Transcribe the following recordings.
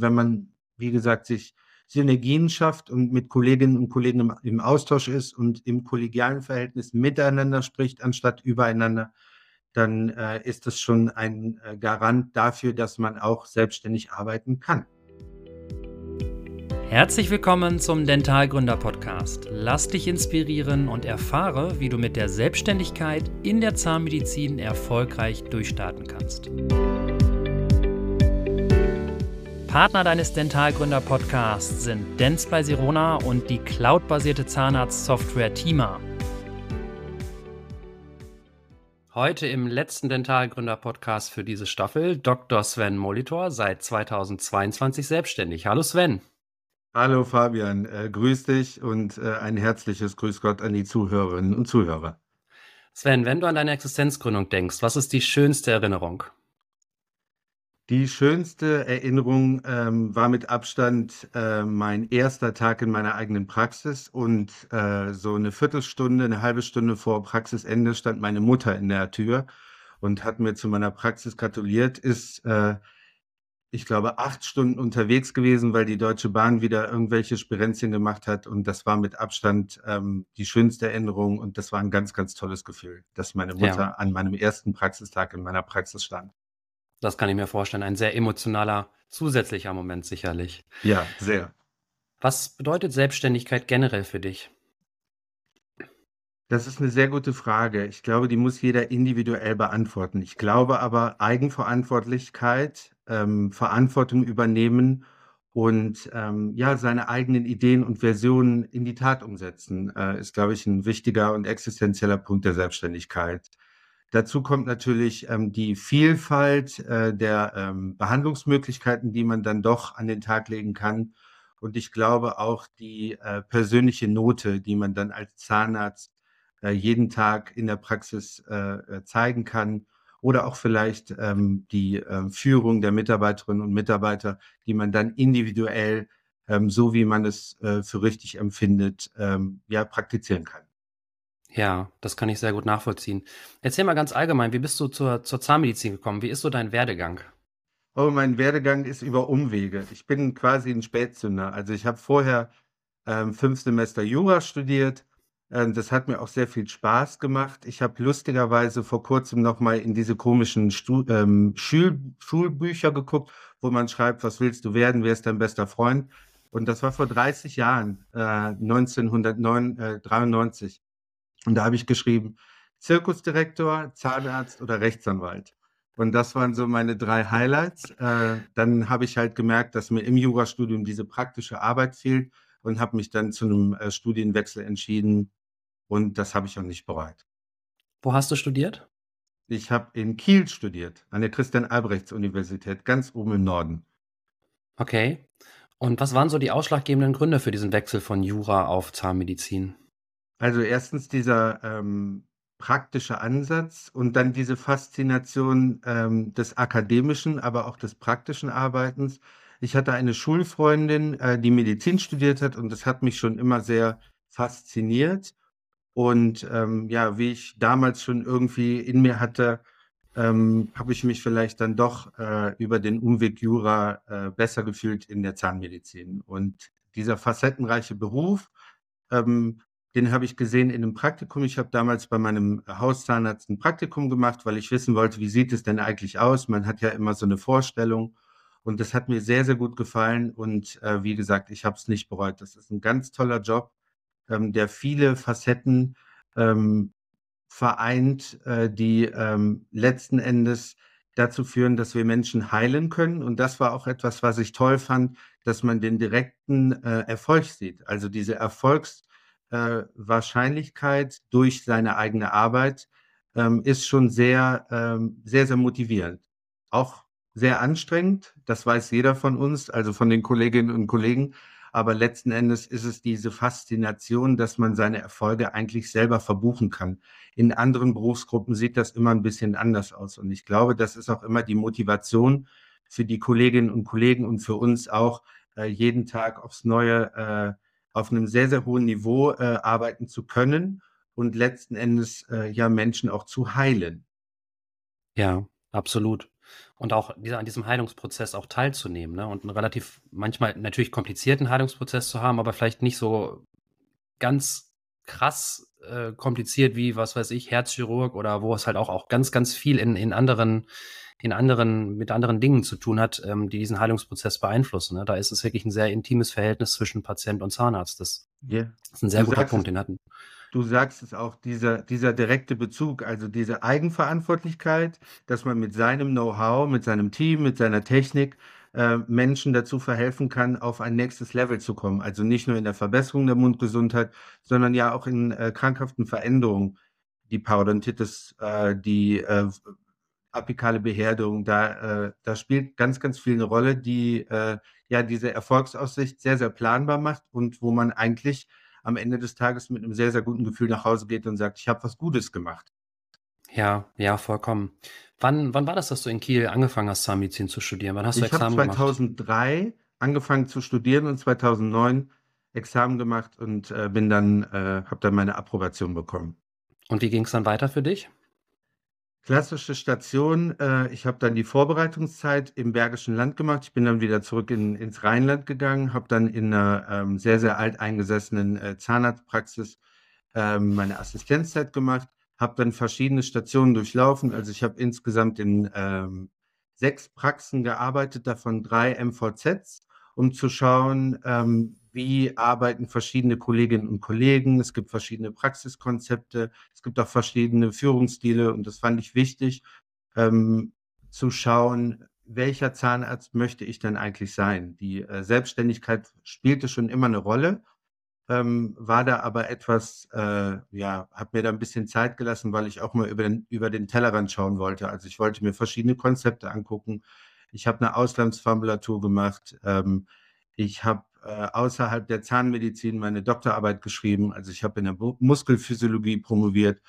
wenn man, wie gesagt, sich Synergien schafft und mit Kolleginnen und Kollegen im, Austausch ist und im kollegialen Verhältnis miteinander spricht, anstatt übereinander, dann äh, ist das schon ein äh, Garant dafür, dass man auch selbstständig arbeiten kann. Herzlich willkommen zum Dentalgründer Podcast. Lass dich inspirieren und erfahre, wie du mit der Selbstständigkeit in der Zahnmedizin erfolgreich durchstarten kannst. Partner deines Dentalgründer-Podcasts sind Dents bei Sirona und die cloudbasierte Zahnarztsoftware Tima. Heute im letzten Dentalgründer-Podcast für diese Staffel Dr. Sven Molitor, seit 2022 selbstständig. Hallo Sven. Hallo Fabian, äh, grüß dich und äh, ein herzliches Grüß Gott an die Zuhörerinnen und Zuhörer. Sven, wenn du an deine Existenzgründung denkst, was ist die schönste Erinnerung? Die schönste Erinnerung ähm, war mit Abstand äh, mein erster Tag in meiner eigenen Praxis und äh, so eine Viertelstunde, eine halbe Stunde vor Praxisende stand meine Mutter in der Tür und hat mir zu meiner Praxis gratuliert, ist, äh, ich glaube, acht Stunden unterwegs gewesen, weil die Deutsche Bahn wieder irgendwelche Spirenzien gemacht hat und das war mit Abstand ähm, die schönste Erinnerung und das war ein ganz, ganz tolles Gefühl, dass meine Mutter ja. an meinem ersten Praxistag in meiner Praxis stand. Das kann ich mir vorstellen. Ein sehr emotionaler zusätzlicher Moment sicherlich. Ja, sehr. Was bedeutet Selbstständigkeit generell für dich? Das ist eine sehr gute Frage. Ich glaube, die muss jeder individuell beantworten. Ich glaube aber, Eigenverantwortlichkeit, ähm, Verantwortung übernehmen und ähm, ja, seine eigenen Ideen und Versionen in die Tat umsetzen, äh, ist, glaube ich, ein wichtiger und existenzieller Punkt der Selbstständigkeit. Dazu kommt natürlich ähm, die Vielfalt äh, der ähm, Behandlungsmöglichkeiten, die man dann doch an den Tag legen kann. Und ich glaube auch die äh, persönliche Note, die man dann als Zahnarzt äh, jeden Tag in der Praxis äh, äh, zeigen kann. Oder auch vielleicht ähm, die ähm, Führung der Mitarbeiterinnen und Mitarbeiter, die man dann individuell, ähm, so wie man es äh, für richtig empfindet, ähm, ja, praktizieren kann. Ja, das kann ich sehr gut nachvollziehen. Erzähl mal ganz allgemein, wie bist du zur, zur Zahnmedizin gekommen? Wie ist so dein Werdegang? Oh, mein Werdegang ist über Umwege. Ich bin quasi ein Spätzünder. Also ich habe vorher ähm, fünf Semester Jura studiert. Ähm, das hat mir auch sehr viel Spaß gemacht. Ich habe lustigerweise vor kurzem noch mal in diese komischen Stu ähm, Schul Schulbücher geguckt, wo man schreibt, was willst du werden, wer ist dein bester Freund? Und das war vor 30 Jahren, äh, 1993. Und da habe ich geschrieben, Zirkusdirektor, Zahnarzt oder Rechtsanwalt. Und das waren so meine drei Highlights. Äh, dann habe ich halt gemerkt, dass mir im Jurastudium diese praktische Arbeit fehlt und habe mich dann zu einem äh, Studienwechsel entschieden. Und das habe ich auch nicht bereut. Wo hast du studiert? Ich habe in Kiel studiert, an der Christian-Albrechts-Universität, ganz oben im Norden. Okay. Und was waren so die ausschlaggebenden Gründe für diesen Wechsel von Jura auf Zahnmedizin? Also erstens dieser ähm, praktische Ansatz und dann diese Faszination ähm, des akademischen, aber auch des praktischen Arbeitens. Ich hatte eine Schulfreundin, äh, die Medizin studiert hat und das hat mich schon immer sehr fasziniert. Und ähm, ja, wie ich damals schon irgendwie in mir hatte, ähm, habe ich mich vielleicht dann doch äh, über den Umweg Jura äh, besser gefühlt in der Zahnmedizin. Und dieser facettenreiche Beruf ähm, den habe ich gesehen in einem Praktikum. Ich habe damals bei meinem Hauszahnarzt ein Praktikum gemacht, weil ich wissen wollte, wie sieht es denn eigentlich aus? Man hat ja immer so eine Vorstellung. Und das hat mir sehr, sehr gut gefallen. Und äh, wie gesagt, ich habe es nicht bereut. Das ist ein ganz toller Job, ähm, der viele Facetten ähm, vereint, äh, die ähm, letzten Endes dazu führen, dass wir Menschen heilen können. Und das war auch etwas, was ich toll fand, dass man den direkten äh, Erfolg sieht. Also diese Erfolgs- äh, Wahrscheinlichkeit durch seine eigene Arbeit ähm, ist schon sehr, ähm, sehr, sehr motivierend. Auch sehr anstrengend, das weiß jeder von uns, also von den Kolleginnen und Kollegen. Aber letzten Endes ist es diese Faszination, dass man seine Erfolge eigentlich selber verbuchen kann. In anderen Berufsgruppen sieht das immer ein bisschen anders aus. Und ich glaube, das ist auch immer die Motivation für die Kolleginnen und Kollegen und für uns auch, äh, jeden Tag aufs Neue äh, auf einem sehr, sehr hohen Niveau äh, arbeiten zu können und letzten Endes äh, ja Menschen auch zu heilen. Ja, absolut. Und auch dieser, an diesem Heilungsprozess auch teilzunehmen, ne? Und einen relativ, manchmal natürlich komplizierten Heilungsprozess zu haben, aber vielleicht nicht so ganz krass äh, kompliziert wie, was weiß ich, Herzchirurg oder wo es halt auch, auch ganz, ganz viel in, in anderen, in anderen, mit anderen Dingen zu tun hat, ähm, die diesen Heilungsprozess beeinflussen. Ne? Da ist es wirklich ein sehr intimes Verhältnis zwischen Patient und Zahnarzt. Das yeah. ist ein sehr du guter Punkt, den hatten du sagst es auch, dieser, dieser direkte Bezug, also diese Eigenverantwortlichkeit, dass man mit seinem Know-how, mit seinem Team, mit seiner Technik äh, Menschen dazu verhelfen kann, auf ein nächstes Level zu kommen. Also nicht nur in der Verbesserung der Mundgesundheit, sondern ja auch in äh, krankhaften Veränderungen. Die Parodontitis, äh, die äh, apikale Beherrdung, da, äh, da spielt ganz, ganz viel eine Rolle, die äh, ja diese Erfolgsaussicht sehr, sehr planbar macht und wo man eigentlich am Ende des Tages mit einem sehr, sehr guten Gefühl nach Hause geht und sagt, ich habe was Gutes gemacht. Ja, ja, vollkommen. Wann, wann war das, dass du in Kiel angefangen hast, Zahnmedizin zu studieren? Wann hast du ich Examen gemacht? Ich habe 2003 angefangen zu studieren und 2009 Examen gemacht und äh, bin dann, äh, habe dann meine Approbation bekommen. Und wie ging es dann weiter für dich? Klassische Station. Äh, ich habe dann die Vorbereitungszeit im Bergischen Land gemacht. Ich bin dann wieder zurück in, ins Rheinland gegangen, habe dann in einer ähm, sehr, sehr alteingesessenen äh, Zahnarztpraxis ähm, meine Assistenzzeit gemacht, habe dann verschiedene Stationen durchlaufen. Also ich habe insgesamt in ähm, sechs Praxen gearbeitet, davon drei MVZs, um zu schauen, ähm, wie arbeiten verschiedene Kolleginnen und Kollegen. Es gibt verschiedene Praxiskonzepte, es gibt auch verschiedene Führungsstile und das fand ich wichtig, ähm, zu schauen, welcher Zahnarzt möchte ich denn eigentlich sein. Die äh, Selbstständigkeit spielte schon immer eine Rolle, ähm, war da aber etwas, äh, ja, habe mir da ein bisschen Zeit gelassen, weil ich auch mal über den, über den Tellerrand schauen wollte. Also ich wollte mir verschiedene Konzepte angucken. Ich habe eine Auslandsformulatur gemacht. Ähm, ich habe äh, außerhalb der Zahnmedizin meine Doktorarbeit geschrieben. Also ich habe in der Muskelphysiologie promoviert,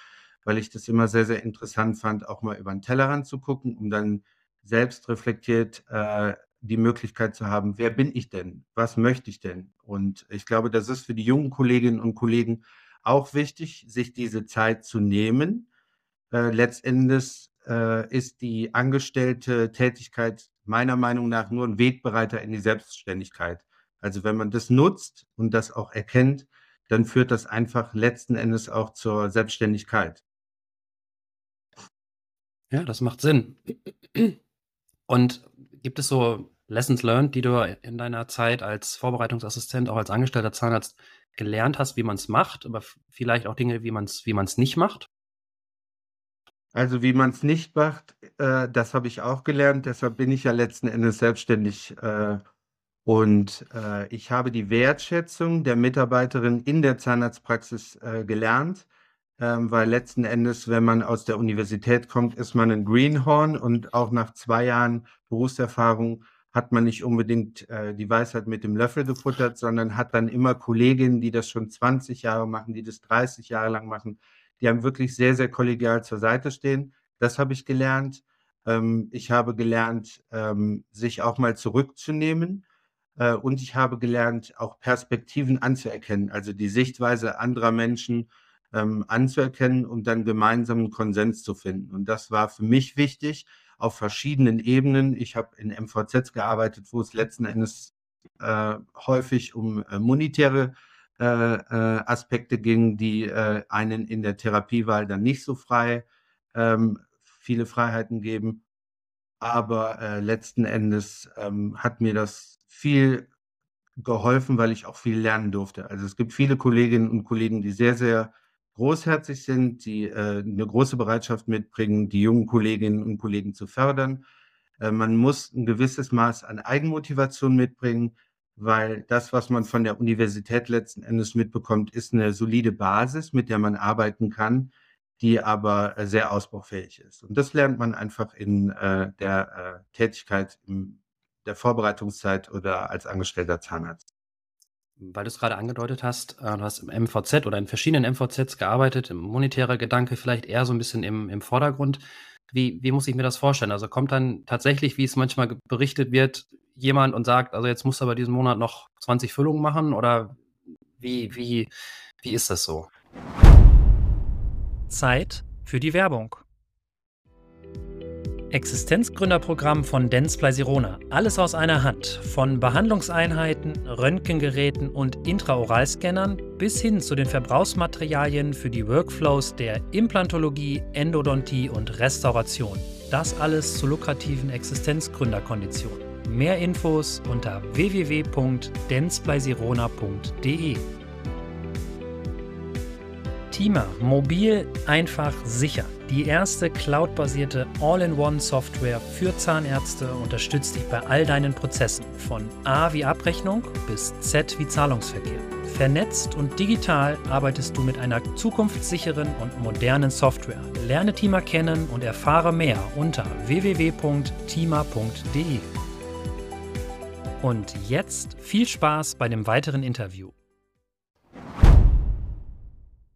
weil ich das immer sehr, sehr interessant fand, auch mal über den Tellerrand zu gucken, um dann selbst reflektiert äh, die Möglichkeit zu haben, wer bin ich denn? Was möchte ich denn? Und ich glaube, das ist für die jungen Kolleginnen und Kollegen auch wichtig, sich diese Zeit zu nehmen. Äh, letztendlich äh, ist die angestellte Tätigkeit meiner Meinung nach nur ein Wegbereiter in die Selbstständigkeit. Also wenn man das nutzt und das auch erkennt, dann führt das einfach letzten Endes auch zur Selbstständigkeit. Ja, das macht Sinn. Und gibt es so Lessons learned, die du in deiner Zeit als Vorbereitungsassistent, auch als angestellter Zahnarzt gelernt hast, wie man es macht, aber vielleicht auch Dinge, wie man es wie nicht macht? Also wie man es nicht macht, äh, das habe ich auch gelernt. Deshalb bin ich ja letzten Endes selbstständig äh, und äh, ich habe die Wertschätzung der Mitarbeiterin in der Zahnarztpraxis äh, gelernt, ähm, weil letzten Endes, wenn man aus der Universität kommt, ist man ein Greenhorn und auch nach zwei Jahren Berufserfahrung hat man nicht unbedingt äh, die Weisheit mit dem Löffel gefuttert, sondern hat dann immer Kolleginnen, die das schon 20 Jahre machen, die das 30 Jahre lang machen, die haben wirklich sehr, sehr kollegial zur Seite stehen. Das habe ich gelernt. Ähm, ich habe gelernt, ähm, sich auch mal zurückzunehmen und ich habe gelernt, auch Perspektiven anzuerkennen, also die Sichtweise anderer Menschen ähm, anzuerkennen und dann gemeinsamen Konsens zu finden. Und das war für mich wichtig auf verschiedenen Ebenen. Ich habe in MVZs gearbeitet, wo es letzten Endes äh, häufig um äh, monetäre äh, äh, Aspekte ging, die äh, einen in der Therapiewahl dann nicht so frei ähm, viele Freiheiten geben. Aber äh, letzten Endes ähm, hat mir das viel geholfen, weil ich auch viel lernen durfte. Also es gibt viele Kolleginnen und Kollegen, die sehr, sehr großherzig sind, die äh, eine große Bereitschaft mitbringen, die jungen Kolleginnen und Kollegen zu fördern. Äh, man muss ein gewisses Maß an Eigenmotivation mitbringen, weil das, was man von der Universität letzten Endes mitbekommt, ist eine solide Basis, mit der man arbeiten kann, die aber äh, sehr ausbaufähig ist. Und das lernt man einfach in äh, der äh, Tätigkeit im der Vorbereitungszeit oder als angestellter Zahnarzt. Weil du es gerade angedeutet hast, äh, du hast im MVZ oder in verschiedenen MVZs gearbeitet, im monetärer Gedanke vielleicht eher so ein bisschen im, im Vordergrund. Wie, wie muss ich mir das vorstellen? Also kommt dann tatsächlich, wie es manchmal berichtet wird, jemand und sagt, also jetzt musst du aber diesen Monat noch 20 Füllungen machen oder wie, wie, wie ist das so? Zeit für die Werbung. Existenzgründerprogramm von Denzplay Sirona. Alles aus einer Hand. Von Behandlungseinheiten, Röntgengeräten und Intraoralscannern bis hin zu den Verbrauchsmaterialien für die Workflows der Implantologie, Endodontie und Restauration. Das alles zu lukrativen Existenzgründerkonditionen. Mehr Infos unter www.denzpleisirona.de. Tima, mobil, einfach, sicher. Die erste cloudbasierte All-in-One-Software für Zahnärzte unterstützt dich bei all deinen Prozessen, von A wie Abrechnung bis Z wie Zahlungsverkehr. Vernetzt und digital arbeitest du mit einer zukunftssicheren und modernen Software. Lerne Tima kennen und erfahre mehr unter www.tima.de. Und jetzt viel Spaß bei dem weiteren Interview.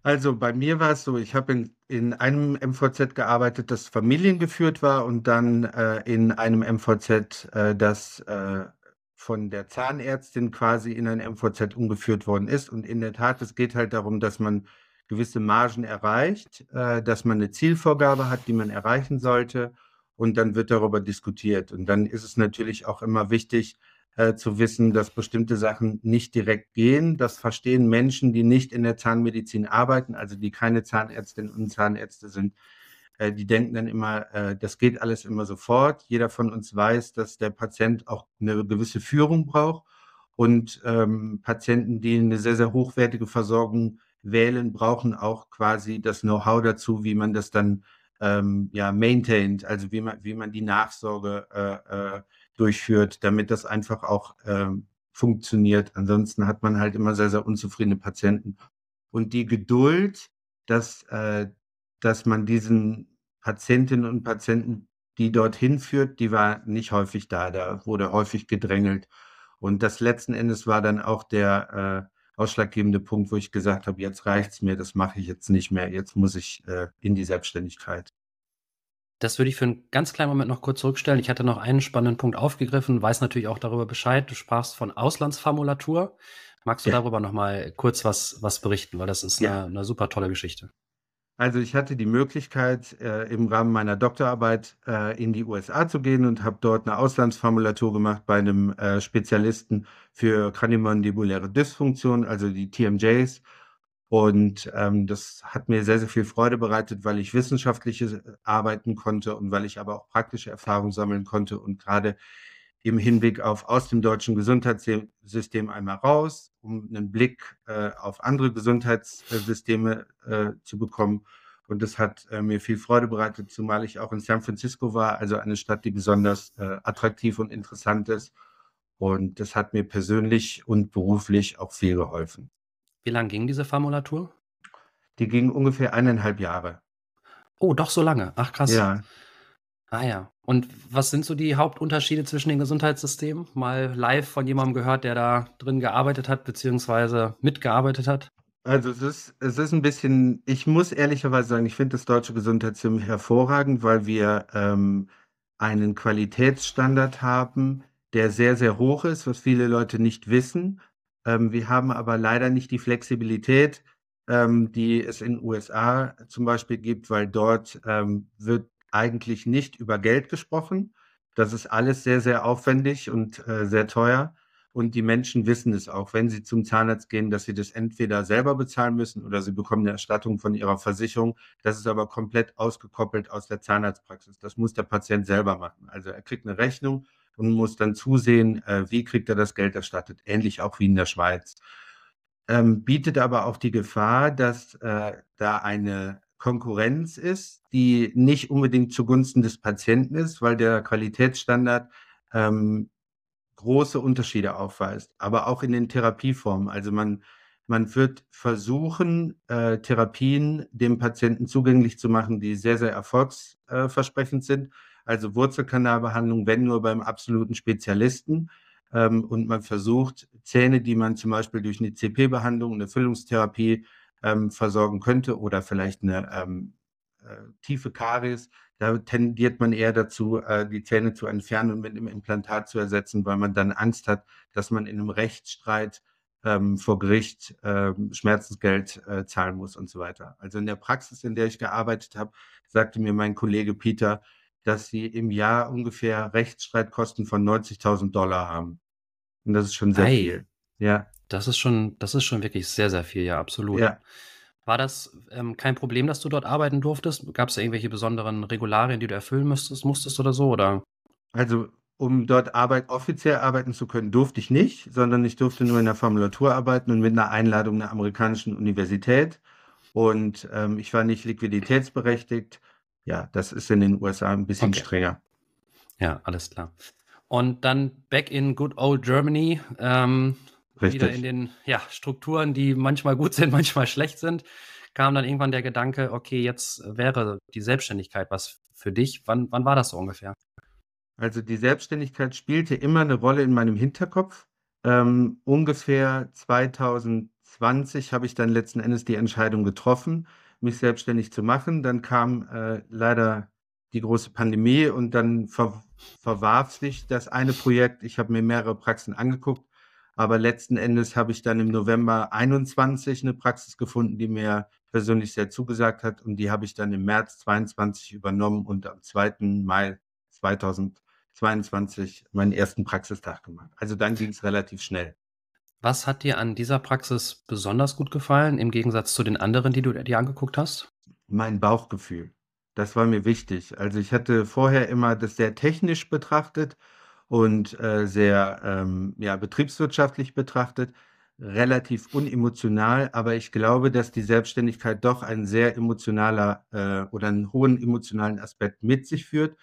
Also bei mir war es so, ich habe in, in einem MVZ gearbeitet, das familiengeführt war und dann äh, in einem MVZ, äh, das äh, von der Zahnärztin quasi in ein MVZ umgeführt worden ist. Und in der Tat, es geht halt darum, dass man gewisse Margen erreicht, äh, dass man eine Zielvorgabe hat, die man erreichen sollte. Und dann wird darüber diskutiert. Und dann ist es natürlich auch immer wichtig, äh, zu wissen, dass bestimmte Sachen nicht direkt gehen. Das verstehen Menschen, die nicht in der Zahnmedizin arbeiten, also die keine Zahnärztinnen und Zahnärzte sind. Äh, die denken dann immer, äh, das geht alles immer sofort. Jeder von uns weiß, dass der Patient auch eine gewisse Führung braucht. Und ähm, Patienten, die eine sehr, sehr hochwertige Versorgung wählen, brauchen auch quasi das Know-how dazu, wie man das dann ähm, ja, maintained, also wie man, wie man die Nachsorge durchführt, damit das einfach auch ähm, funktioniert. Ansonsten hat man halt immer sehr, sehr unzufriedene Patienten. Und die Geduld, dass, äh, dass man diesen Patientinnen und Patienten, die dorthin führt, die war nicht häufig da. Da wurde häufig gedrängelt. Und das letzten Endes war dann auch der äh, ausschlaggebende Punkt, wo ich gesagt habe, jetzt reicht's mir, das mache ich jetzt nicht mehr, jetzt muss ich äh, in die Selbstständigkeit. Das würde ich für einen ganz kleinen Moment noch kurz zurückstellen. Ich hatte noch einen spannenden Punkt aufgegriffen, weiß natürlich auch darüber Bescheid. Du sprachst von Auslandsformulatur. Magst du ja. darüber noch mal kurz was, was berichten, weil das ist ja. eine, eine super tolle Geschichte. Also ich hatte die Möglichkeit, äh, im Rahmen meiner Doktorarbeit äh, in die USA zu gehen und habe dort eine Auslandsformulatur gemacht bei einem äh, Spezialisten für kraniomandibuläre Dysfunktion, also die TMJs. Und ähm, das hat mir sehr, sehr viel Freude bereitet, weil ich wissenschaftliche äh, arbeiten konnte und weil ich aber auch praktische Erfahrung sammeln konnte und gerade im Hinblick auf aus dem deutschen Gesundheitssystem einmal raus, um einen Blick äh, auf andere Gesundheitssysteme äh, zu bekommen. Und das hat äh, mir viel Freude bereitet, zumal ich auch in San Francisco war, also eine Stadt, die besonders äh, attraktiv und interessant ist. Und das hat mir persönlich und beruflich auch viel geholfen. Wie lang ging diese Formulatur? Die ging ungefähr eineinhalb Jahre. Oh, doch so lange. Ach krass. Ja. Ah ja. Und was sind so die Hauptunterschiede zwischen den Gesundheitssystemen? Mal live von jemandem gehört, der da drin gearbeitet hat, beziehungsweise mitgearbeitet hat? Also es ist, es ist ein bisschen, ich muss ehrlicherweise sagen, ich finde das deutsche Gesundheitssystem hervorragend, weil wir ähm, einen Qualitätsstandard haben, der sehr, sehr hoch ist, was viele Leute nicht wissen. Ähm, wir haben aber leider nicht die Flexibilität, ähm, die es in den USA zum Beispiel gibt, weil dort ähm, wird eigentlich nicht über Geld gesprochen. Das ist alles sehr, sehr aufwendig und äh, sehr teuer. Und die Menschen wissen es auch, wenn sie zum Zahnarzt gehen, dass sie das entweder selber bezahlen müssen oder sie bekommen eine Erstattung von ihrer Versicherung. Das ist aber komplett ausgekoppelt aus der Zahnarztpraxis. Das muss der Patient selber machen. Also er kriegt eine Rechnung und muss dann zusehen, äh, wie kriegt er das Geld erstattet. Ähnlich auch wie in der Schweiz. Ähm, bietet aber auch die Gefahr, dass äh, da eine Konkurrenz ist, die nicht unbedingt zugunsten des Patienten ist, weil der Qualitätsstandard ähm, große Unterschiede aufweist, aber auch in den Therapieformen. Also man, man wird versuchen, äh, Therapien dem Patienten zugänglich zu machen, die sehr, sehr erfolgsversprechend sind also Wurzelkanalbehandlung, wenn nur beim absoluten Spezialisten. Ähm, und man versucht, Zähne, die man zum Beispiel durch eine CP-Behandlung, eine Füllungstherapie ähm, versorgen könnte oder vielleicht eine ähm, äh, tiefe Karies, da tendiert man eher dazu, äh, die Zähne zu entfernen und mit einem Implantat zu ersetzen, weil man dann Angst hat, dass man in einem Rechtsstreit ähm, vor Gericht ähm, Schmerzensgeld äh, zahlen muss und so weiter. Also in der Praxis, in der ich gearbeitet habe, sagte mir mein Kollege Peter, dass sie im Jahr ungefähr Rechtsstreitkosten von 90.000 Dollar haben. Und das ist schon sehr Ei. viel. Ja. Das ist schon, das ist schon wirklich sehr, sehr viel, ja, absolut. Ja. War das ähm, kein Problem, dass du dort arbeiten durftest? Gab es da irgendwelche besonderen Regularien, die du erfüllen müsstest, musstest oder so? Oder? Also, um dort Arbeit, offiziell arbeiten zu können, durfte ich nicht, sondern ich durfte nur in der Formulatur arbeiten und mit einer Einladung einer amerikanischen Universität. Und ähm, ich war nicht liquiditätsberechtigt. Ja, das ist in den USA ein bisschen Okay. strenger. Ja, alles klar. Und dann back in good old Germany, ähm, wieder Richtig. in den ja, Strukturen, die manchmal gut sind, manchmal schlecht sind, kam dann irgendwann der Gedanke, okay, jetzt wäre die Selbstständigkeit was für dich. Wann, wann war das so ungefähr? Also die Selbstständigkeit spielte immer eine Rolle in meinem Hinterkopf. Ähm, ungefähr 2020 habe ich dann letzten Endes die Entscheidung getroffen, mich selbstständig zu machen. Dann kam äh, leider die große Pandemie und dann ver verwarf sich das eine Projekt. Ich habe mir mehrere Praxen angeguckt, aber letzten Endes habe ich dann im November 21 eine Praxis gefunden, die mir persönlich sehr zugesagt hat und die habe ich dann im März 22 übernommen und am 2. Mai 2022 meinen ersten Praxistag gemacht. Also dann ging es relativ schnell. Was hat dir an dieser Praxis besonders gut gefallen, im Gegensatz zu den anderen, die du dir angeguckt hast? Mein Bauchgefühl, das war mir wichtig. Also ich hatte vorher immer das sehr technisch betrachtet und äh, sehr ähm, ja, betriebswirtschaftlich betrachtet, relativ unemotional, aber ich glaube, dass die Selbstständigkeit doch ein sehr emotionaler äh, oder einen hohen emotionalen Aspekt mit sich führt,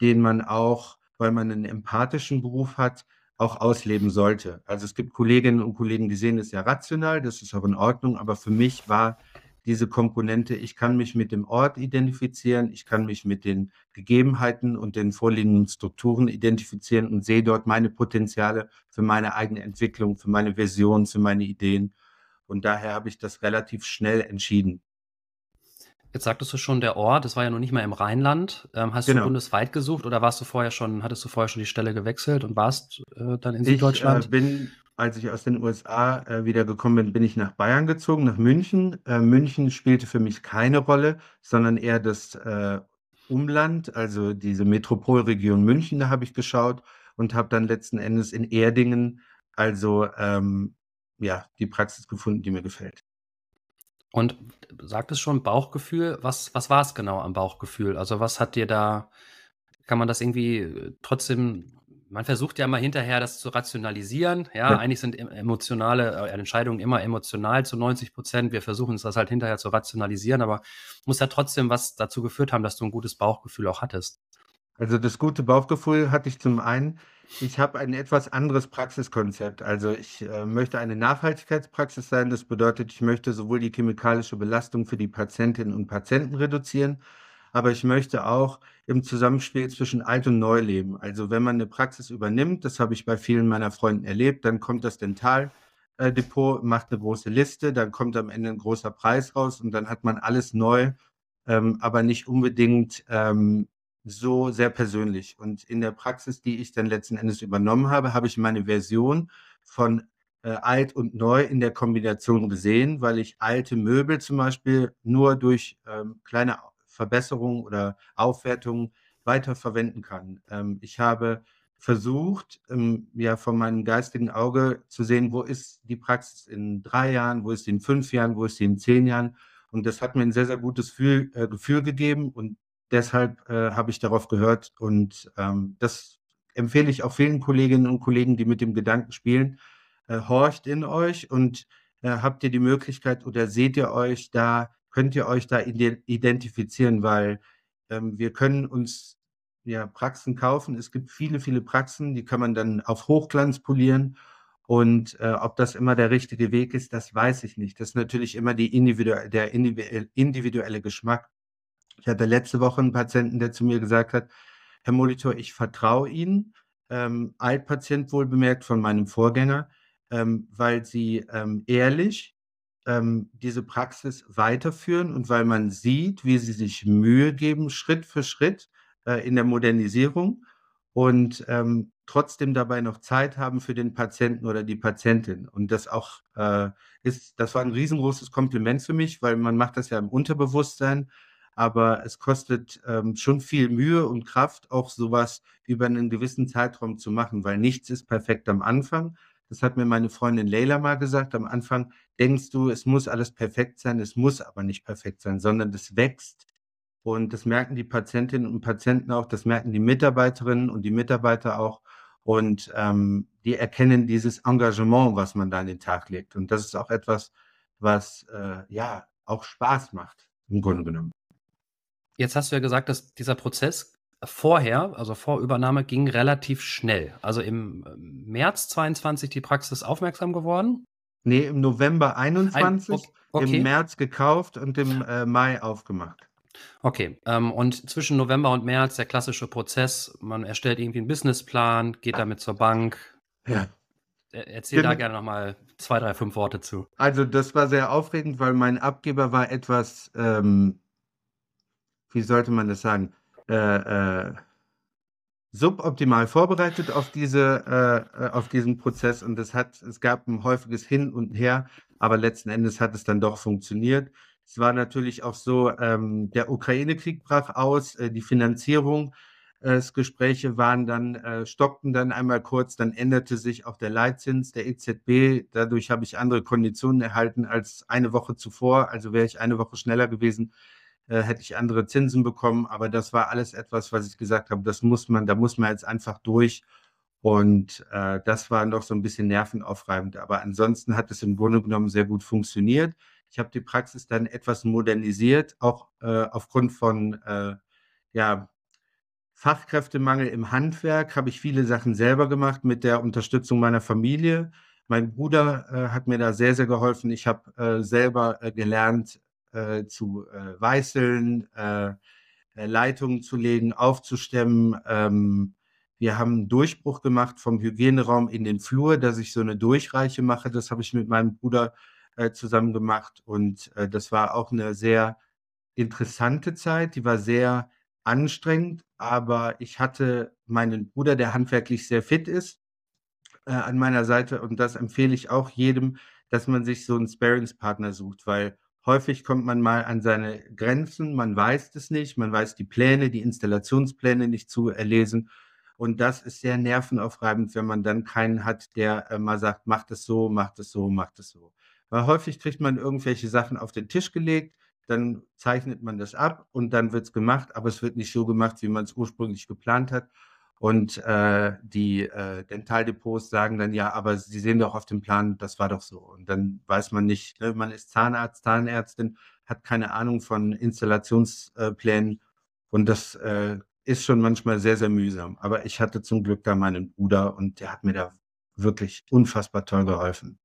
den man auch, weil man einen empathischen Beruf hat, auch ausleben sollte. Also es gibt Kolleginnen und Kollegen, die sehen es ja rational, das ist auch in Ordnung, aber für mich war diese Komponente, ich kann mich mit dem Ort identifizieren, ich kann mich mit den Gegebenheiten und den vorliegenden Strukturen identifizieren und sehe dort meine Potenziale für meine eigene Entwicklung, für meine Vision, für meine Ideen. Und daher habe ich das relativ schnell entschieden. Jetzt sagtest du schon, der Ort, das war ja noch nicht mal im Rheinland. Ähm, hast Genau. du bundesweit gesucht oder warst du vorher schon, hattest du vorher schon die Stelle gewechselt und warst äh, dann in Ich äh, Süddeutschland? bin, als ich aus den USA äh, wieder gekommen bin, bin ich nach Bayern gezogen, nach München. Äh, München spielte für mich keine Rolle, sondern eher das äh, Umland, also diese Metropolregion München, da habe ich geschaut und habe dann letzten Endes in Erdingen also ähm, ja die Praxis gefunden, die mir gefällt. Und sagt es schon Bauchgefühl? Was, was war es genau am Bauchgefühl? Also was hat dir da, kann man das irgendwie äh, trotzdem, man versucht ja immer hinterher das zu rationalisieren. Ja, Ja. eigentlich sind em- emotionale äh, Entscheidungen immer emotional zu 90 Prozent. Wir versuchen es das halt hinterher zu rationalisieren, aber muss ja trotzdem was dazu geführt haben, dass du ein gutes Bauchgefühl auch hattest. Also das gute Bauchgefühl hatte ich zum einen. Ich habe ein etwas anderes Praxiskonzept. Also ich äh, möchte eine Nachhaltigkeitspraxis sein. Das bedeutet, ich möchte sowohl die chemikalische Belastung für die Patientinnen und Patienten reduzieren, aber ich möchte auch im Zusammenspiel zwischen Alt und Neu leben. Also wenn man eine Praxis übernimmt, das habe ich bei vielen meiner Freunden erlebt, dann kommt das Dentaldepot, macht eine große Liste, dann kommt am Ende ein großer Preis raus und dann hat man alles neu, ähm, aber nicht unbedingt ähm, so sehr persönlich. Und in der Praxis, die ich dann letzten Endes übernommen habe, habe ich meine Version von äh, alt und neu in der Kombination gesehen, weil ich alte Möbel zum Beispiel nur durch ähm, kleine Verbesserungen oder Aufwertungen weiterverwenden kann. Ähm, ich habe versucht, ähm, ja, von meinem geistigen Auge zu sehen, wo ist die Praxis in drei Jahren, wo ist sie in fünf Jahren, wo ist sie in zehn Jahren. Und das hat mir ein sehr, sehr gutes Gefühl, äh, Gefühl gegeben. Und deshalb äh, habe ich darauf gehört. Und ähm, das empfehle ich auch vielen Kolleginnen und Kollegen, die mit dem Gedanken spielen. Äh, horcht in euch und äh, habt ihr die Möglichkeit oder seht ihr euch da, könnt ihr euch da ide- identifizieren, weil ähm, wir können uns ja, Praxen kaufen. Es gibt viele, viele Praxen, die kann man dann auf Hochglanz polieren. Und äh, ob das immer der richtige Weg ist, das weiß ich nicht. Das ist natürlich immer die individu der individuelle, individuelle Geschmack. Ich hatte letzte Woche einen Patienten, der zu mir gesagt hat, Herr Molitor, ich vertraue Ihnen, ähm, Altpatient wohl bemerkt von meinem Vorgänger, ähm, weil Sie ähm, ehrlich ähm, diese Praxis weiterführen und weil man sieht, wie Sie sich Mühe geben, Schritt für Schritt äh, in der Modernisierung und ähm, trotzdem dabei noch Zeit haben für den Patienten oder die Patientin. Und das auch äh, ist, das war ein riesengroßes Kompliment für mich, weil man macht das ja im Unterbewusstsein, aber es kostet ähm, schon viel Mühe und Kraft, auch sowas über einen gewissen Zeitraum zu machen, weil nichts ist perfekt am Anfang. Das hat mir meine Freundin Leila mal gesagt. Am Anfang denkst du, es muss alles perfekt sein, es muss aber nicht perfekt sein, sondern das wächst. Und das merken die Patientinnen und Patienten auch, das merken die Mitarbeiterinnen und die Mitarbeiter auch. Und ähm, die erkennen dieses Engagement, was man da an den Tag legt. Und das ist auch etwas, was äh, ja auch Spaß macht, im Grunde genommen. Jetzt hast du ja gesagt, dass dieser Prozess vorher, also vor Übernahme, ging relativ schnell. Also im äh, März 22 die Praxis aufmerksam geworden? Nee, im November 21, Ein, okay. im März gekauft und im äh, Mai aufgemacht. Okay, ähm, und zwischen November und März der klassische Prozess, man erstellt irgendwie einen Businessplan, geht damit zur Bank. Ja. Erzähl da gerne nochmal zwei, drei, fünf Worte zu. Also das war sehr aufregend, weil mein Abgeber war etwas, ähm, wie sollte man das sagen, äh, äh, suboptimal vorbereitet auf diese, äh, äh, auf diesen Prozess und es hat, es gab ein häufiges Hin und Her, aber letzten Endes hat es dann doch funktioniert. Es war natürlich auch so, ähm, der Ukraine-Krieg brach aus, äh, die Finanzierung äh, Gespräche waren dann, äh, stockten dann einmal kurz, dann änderte sich auch der Leitzins der EZB. Dadurch habe ich andere Konditionen erhalten als eine Woche zuvor. Also wäre ich eine Woche schneller gewesen, äh, hätte ich andere Zinsen bekommen. Aber das war alles etwas, was ich gesagt habe, das muss man, da muss man jetzt einfach durch. Und äh, das war noch so ein bisschen nervenaufreibend. Aber ansonsten hat es im Grunde genommen sehr gut funktioniert. Ich habe die Praxis dann etwas modernisiert, auch äh, aufgrund von äh, ja, Fachkräftemangel im Handwerk habe ich viele Sachen selber gemacht mit der Unterstützung meiner Familie. Mein Bruder äh, hat mir da sehr, sehr geholfen. Ich habe äh, selber gelernt äh, zu äh, weißeln, äh, Leitungen zu legen, aufzustemmen. Ähm, wir haben einen Durchbruch gemacht vom Hygieneraum in den Flur, dass ich so eine Durchreiche mache. Das habe ich mit meinem Bruder zusammen gemacht. Und das war auch eine sehr interessante Zeit. Die war sehr anstrengend, aber ich hatte meinen Bruder, der handwerklich sehr fit ist, äh, an meiner Seite und das empfehle ich auch jedem, dass man sich so einen Sparingspartner sucht, weil häufig kommt man mal an seine Grenzen, man weiß es nicht, man weiß die Pläne, die Installationspläne nicht zu erlesen und das ist sehr nervenaufreibend, wenn man dann keinen hat, der äh, mal sagt, macht es so, macht es so, macht es so. Weil häufig kriegt man irgendwelche Sachen auf den Tisch gelegt, dann zeichnet man das ab und dann wird es gemacht, aber es wird nicht so gemacht, wie man es ursprünglich geplant hat. Und äh, die äh, Dentaldepots sagen dann, ja, aber Sie sehen doch auf dem Plan, das war doch so. Und dann weiß man nicht, ne? man ist Zahnarzt, Zahnärztin, hat keine Ahnung von Installationsplänen und das äh, ist schon manchmal sehr, sehr mühsam. Aber ich hatte zum Glück da meinen Bruder und der hat mir da wirklich unfassbar toll geholfen.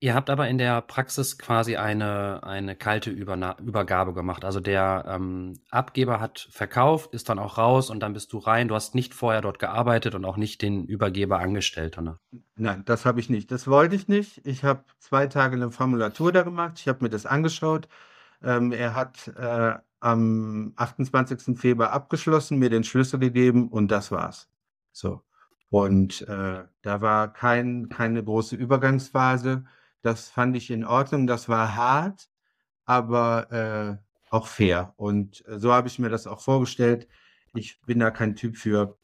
Ihr habt aber in der Praxis quasi eine eine kalte Überna Übergabe gemacht. Also, der, ähm, Abgeber hat verkauft, ist dann auch raus und dann bist du rein. Du hast nicht vorher dort gearbeitet und auch nicht den Übergeber angestellt, oder? Nein, das habe ich nicht. Das wollte ich nicht. Ich habe zwei Tage eine Formulatur da gemacht. Ich habe mir das angeschaut. Ähm, er hat, äh, am 28. Februar abgeschlossen, mir den Schlüssel gegeben und das war's. So. Und, äh, da war kein keine große Übergangsphase. Das fand ich in Ordnung. Das war hart, aber äh, auch fair. Und so habe ich mir das auch vorgestellt. Ich bin da kein Typ für.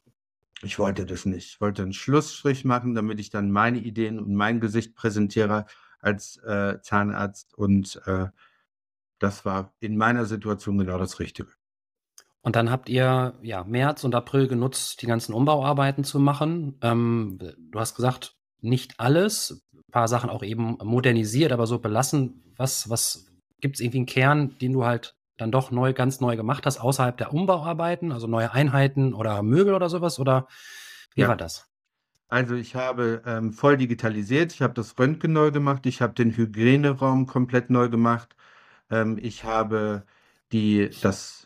Ich wollte das nicht. Ich wollte einen Schlussstrich machen, damit ich dann meine Ideen und mein Gesicht präsentiere als äh, Zahnarzt. Und äh, das war in meiner Situation genau das Richtige. Und dann habt ihr ja März und April genutzt, die ganzen Umbauarbeiten zu machen. Ähm, du hast gesagt, nicht alles paar Sachen auch eben modernisiert, aber so belassen. Was, was gibt es irgendwie einen Kern, den du halt dann doch neu, ganz neu gemacht hast, außerhalb der Umbauarbeiten, also neue Einheiten oder Möbel oder sowas? Oder wie ja. war das? Also ich habe ähm, voll digitalisiert, ich habe das Röntgen neu gemacht, ich habe den Hygieneraum komplett neu gemacht, ähm, ich habe die, das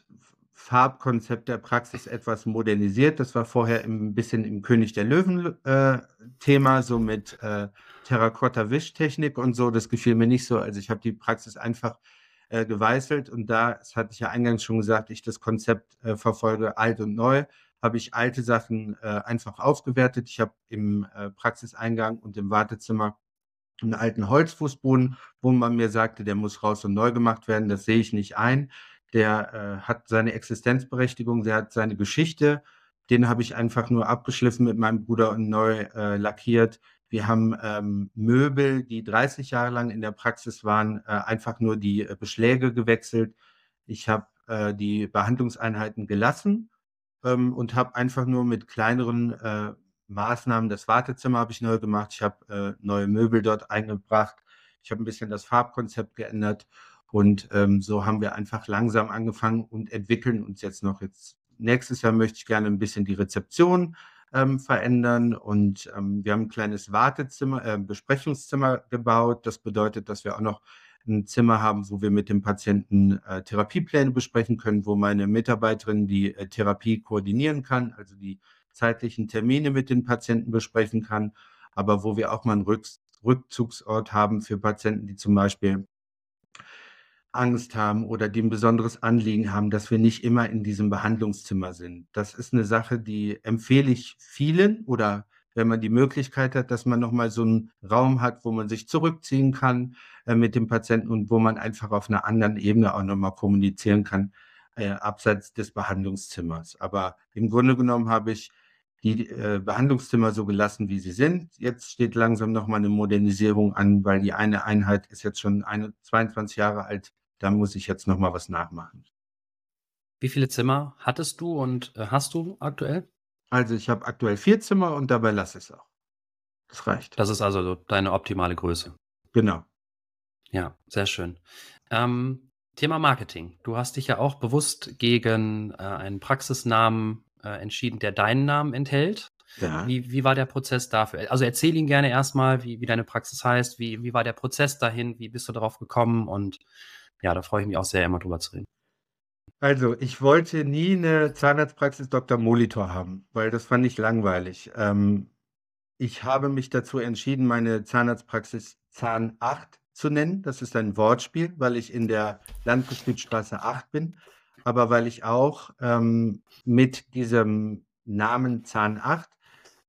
Farbkonzept der Praxis etwas modernisiert. Das war vorher ein bisschen im König der Löwen-Thema, äh, so mit äh, Terrakotta-Wischtechnik und so. Das gefiel mir nicht so. Also ich habe die Praxis einfach äh, geweißelt und da, das hatte ich ja eingangs schon gesagt, ich das Konzept äh, verfolge, alt und neu, habe ich alte Sachen äh, einfach aufgewertet. Ich habe im äh, Praxiseingang und im Wartezimmer einen alten Holzfußboden, wo man mir sagte, der muss raus und neu gemacht werden. Das sehe ich nicht ein. Der äh, hat seine Existenzberechtigung, der hat seine Geschichte. Den habe ich einfach nur abgeschliffen mit meinem Bruder und neu äh, lackiert. Wir haben ähm, Möbel, die 30 Jahre lang in der Praxis waren, äh, einfach nur die äh, Beschläge gewechselt. Ich habe äh, die Behandlungseinheiten gelassen ähm, und habe einfach nur mit kleineren äh, Maßnahmen, das Wartezimmer habe ich neu gemacht, ich habe neue Möbel dort eingebracht, ich habe ein bisschen das Farbkonzept geändert und ähm, so haben wir einfach langsam angefangen und entwickeln uns jetzt noch. Jetzt nächstes Jahr möchte ich gerne ein bisschen die Rezeption ähm, verändern und ähm, wir haben ein kleines Wartezimmer, äh, Besprechungszimmer gebaut. Das bedeutet, dass wir auch noch ein Zimmer haben, wo wir mit dem Patienten äh, Therapiepläne besprechen können, wo meine Mitarbeiterin die äh, Therapie koordinieren kann, also die zeitlichen Termine mit den Patienten besprechen kann, aber wo wir auch mal einen Rück Rückzugsort haben für Patienten, die zum Beispiel Angst haben oder die ein besonderes Anliegen haben, dass wir nicht immer in diesem Behandlungszimmer sind. Das ist eine Sache, die empfehle ich vielen oder wenn man die Möglichkeit hat, dass man nochmal so einen Raum hat, wo man sich zurückziehen kann äh, mit dem Patienten und wo man einfach auf einer anderen Ebene auch nochmal kommunizieren kann, äh, abseits des Behandlungszimmers. Aber im Grunde genommen habe ich die äh, Behandlungszimmer so gelassen, wie sie sind. Jetzt steht langsam nochmal eine Modernisierung an, weil die eine Einheit ist jetzt schon eine, 22 Jahre alt. Da muss ich jetzt nochmal was nachmachen. Wie viele Zimmer hattest du und äh, hast du aktuell? Also ich habe aktuell vier Zimmer und dabei lasse ich es auch. Das reicht. Das ist also so deine optimale Größe. Genau. Ja, sehr schön. Ähm, Thema Marketing. Du hast dich ja auch bewusst gegen äh, einen Praxisnamen äh, entschieden, der deinen Namen enthält. Ja. Wie, wie war der Prozess dafür? Also erzähl ihn gerne erstmal, wie, wie deine Praxis heißt, wie, wie war der Prozess dahin, wie bist du darauf gekommen und ja, da freue ich mich auch sehr, immer drüber zu reden. Also, ich wollte nie eine Zahnarztpraxis Dr. Molitor haben, weil das fand ich langweilig. Ähm, ich habe mich dazu entschieden, meine Zahnarztpraxis Zahn 8 zu nennen. Das ist ein Wortspiel, weil ich in der Landbetriebsstraße 8 bin aber weil ich auch ähm, mit diesem Namen Zahn 8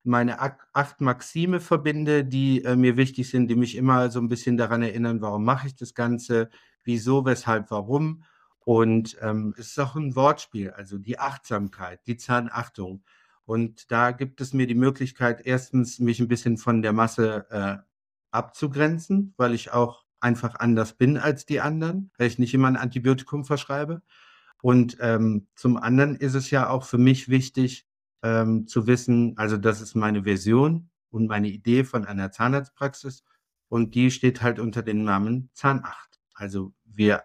meine acht Maxime verbinde, die äh, mir wichtig sind, die mich immer so ein bisschen daran erinnern, warum mache ich das Ganze, wieso, weshalb, warum. Und ähm, es ist auch ein Wortspiel, also die Achtsamkeit, die Zahnachtung. Und da gibt es mir die Möglichkeit, erstens mich ein bisschen von der Masse äh, abzugrenzen, weil ich auch einfach anders bin als die anderen, weil ich nicht immer ein Antibiotikum verschreibe. Und ähm, zum anderen ist es ja auch für mich wichtig ähm, zu wissen, also das ist meine Version und meine Idee von einer Zahnarztpraxis und die steht halt unter dem Namen Zahnacht. Also wir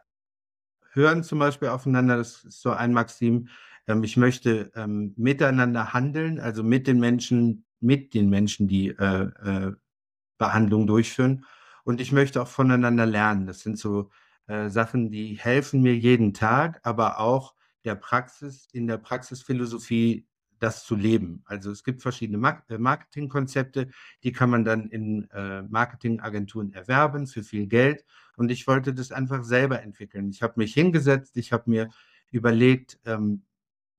hören zum Beispiel aufeinander, das ist so ein Maxim. Ähm, ich möchte ähm, miteinander handeln, also mit den Menschen, mit den Menschen, die äh, äh, Behandlung durchführen. Und ich möchte auch voneinander lernen. Das sind so äh, Sachen, die helfen mir jeden Tag, aber auch der Praxis, in der Praxisphilosophie das zu leben. Also es gibt verschiedene äh, Marketingkonzepte, die kann man dann in äh, Marketingagenturen erwerben für viel Geld. Und ich wollte das einfach selber entwickeln. Ich habe mich hingesetzt, ich habe mir überlegt, ähm,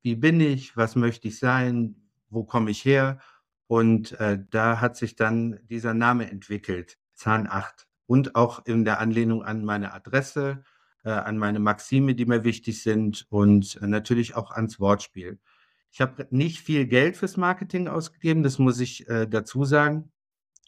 wie bin ich, was möchte ich sein, wo komme ich her. Und äh, da hat sich dann dieser Name entwickelt, Zahn 8 und auch in der Anlehnung an meine Adresse, an meine Maxime, die mir wichtig sind und natürlich auch ans Wortspiel. Ich habe nicht viel Geld fürs Marketing ausgegeben, das muss ich äh, dazu sagen,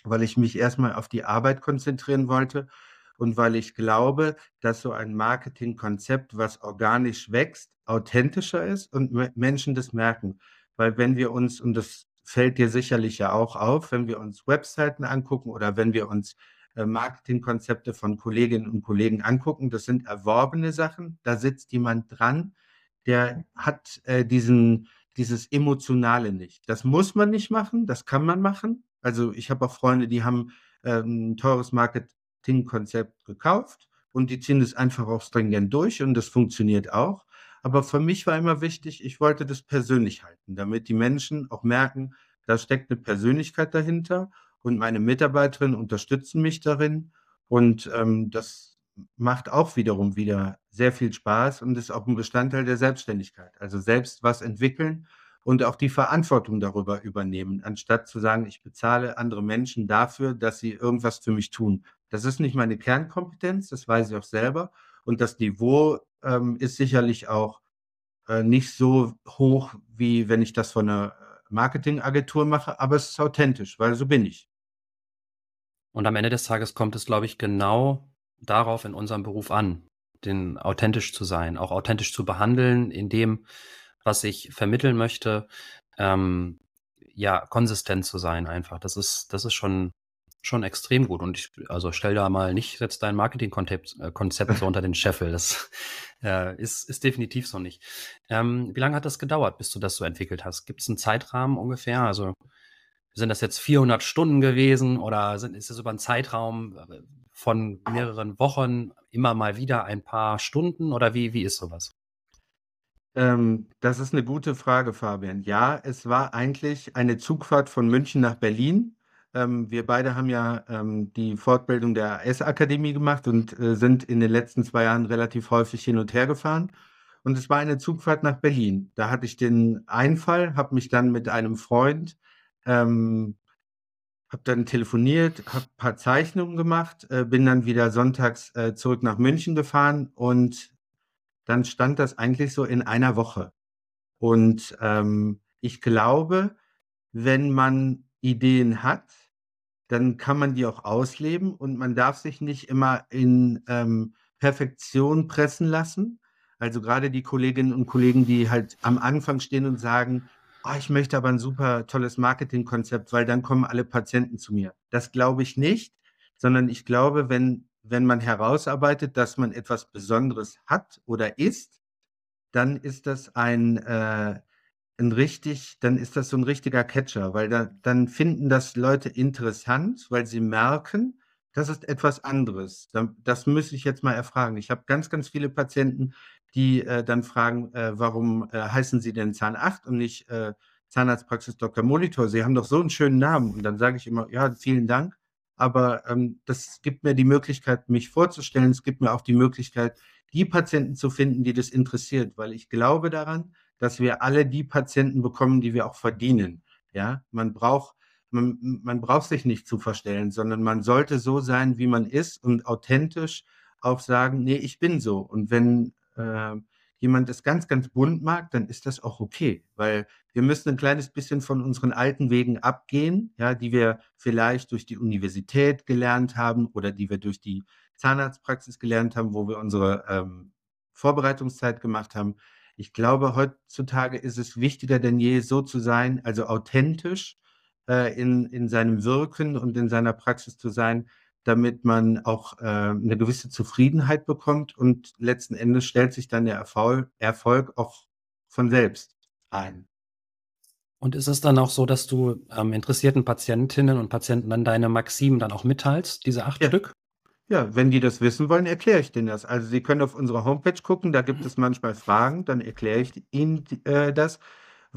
weil ich mich erstmal auf die Arbeit konzentrieren wollte und weil ich glaube, dass so ein Marketingkonzept, was organisch wächst, authentischer ist und Menschen das merken. Weil wenn wir uns, und das fällt dir sicherlich ja auch auf, wenn wir uns Webseiten angucken oder wenn wir uns äh, Marketingkonzepte von Kolleginnen und Kollegen angucken. Das sind erworbene Sachen. Da sitzt jemand dran, der hat äh, diesen, dieses Emotionale nicht. Das muss man nicht machen, das kann man machen. Also ich habe auch Freunde, die haben äh, ein teures Marketingkonzept gekauft und die ziehen das einfach auch stringent durch und das funktioniert auch. Aber für mich war immer wichtig, ich wollte das persönlich halten, damit die Menschen auch merken, da steckt eine Persönlichkeit dahinter und meine Mitarbeiterinnen unterstützen mich darin. Und ähm, das macht auch wiederum wieder sehr viel Spaß und ist auch ein Bestandteil der Selbstständigkeit. Also selbst was entwickeln und auch die Verantwortung darüber übernehmen, anstatt zu sagen, ich bezahle andere Menschen dafür, dass sie irgendwas für mich tun. Das ist nicht meine Kernkompetenz, das weiß ich auch selber. Und das Niveau ähm, ist sicherlich auch äh, nicht so hoch, wie wenn ich das von einer Marketingagentur mache, aber es ist authentisch, weil so bin ich. Und am Ende des Tages kommt es, glaube ich, genau darauf in unserem Beruf an, den authentisch zu sein, auch authentisch zu behandeln, in dem, was ich vermitteln möchte, ähm, ja, konsistent zu sein einfach. Das ist, das ist schon, schon extrem gut. Und ich, also stell da mal nicht jetzt dein Marketingkonzept äh, Konzept so unter den Scheffel. Das äh, ist, ist definitiv so nicht. Ähm, wie lange hat das gedauert, bis du das so entwickelt hast? Gibt es einen Zeitrahmen ungefähr? Also sind das jetzt 400 Stunden gewesen oder sind, ist das über einen Zeitraum von mehreren Wochen immer mal wieder ein paar Stunden oder wie, wie ist sowas? Ähm, das ist eine gute Frage, Fabian. Ja, es war eigentlich eine Zugfahrt von München nach Berlin. Ähm, wir beide haben ja ähm, die Fortbildung der AS-Akademie gemacht und äh, sind in den letzten zwei Jahren relativ häufig hin und her gefahren. Und es war eine Zugfahrt nach Berlin. Da hatte ich den Einfall, habe mich dann mit einem Freund ähm, habe dann telefoniert, habe ein paar Zeichnungen gemacht, äh, bin dann wieder sonntags äh, zurück nach München gefahren und dann stand das eigentlich so in einer Woche. Und ähm, ich glaube, wenn man Ideen hat, dann kann man die auch ausleben und man darf sich nicht immer in ähm, Perfektion pressen lassen. Also gerade die Kolleginnen und Kollegen, die halt am Anfang stehen und sagen, oh, ich möchte aber ein super tolles Marketingkonzept, weil dann kommen alle Patienten zu mir. Das glaube ich nicht, sondern ich glaube, wenn, wenn man herausarbeitet, dass man etwas Besonderes hat oder ist, dann ist das ein, äh, ein richtig, dann ist das so ein richtiger Catcher, weil da, dann finden das Leute interessant, weil sie merken, das ist etwas anderes. Das müsste ich jetzt mal erfragen. Ich habe ganz, ganz viele Patienten, die äh, dann fragen, äh, warum äh, heißen Sie denn Zahn 8 und nicht äh, Zahnarztpraxis Dr. Molitor? Sie haben doch so einen schönen Namen. Und dann sage ich immer, ja, vielen Dank. Aber ähm, das gibt mir die Möglichkeit, mich vorzustellen. Es gibt mir auch die Möglichkeit, die Patienten zu finden, die das interessiert, weil ich glaube daran, dass wir alle die Patienten bekommen, die wir auch verdienen. Ja, man braucht man, man braucht sich nicht zu verstellen, sondern man sollte so sein, wie man ist und authentisch auch sagen, nee, ich bin so. Und wenn äh, jemand das ganz, ganz bunt mag, dann ist das auch okay, weil wir müssen ein kleines bisschen von unseren alten Wegen abgehen, ja, die wir vielleicht durch die Universität gelernt haben oder die wir durch die Zahnarztpraxis gelernt haben, wo wir unsere ähm, Vorbereitungszeit gemacht haben. Ich glaube, heutzutage ist es wichtiger denn je, so zu sein, also authentisch äh, in, in seinem Wirken und in seiner Praxis zu sein, damit man auch äh, eine gewisse Zufriedenheit bekommt und letzten Endes stellt sich dann der Erfolg, Erfolg auch von selbst ein. Und ist es dann auch so, dass du ähm, interessierten Patientinnen und Patienten dann deine Maximen dann auch mitteilst, diese acht ja. Stück? Ja, wenn die das wissen wollen, erkläre ich denen das. Also Sie können auf unserer Homepage gucken, da gibt es manchmal Fragen, dann erkläre ich Ihnen äh, das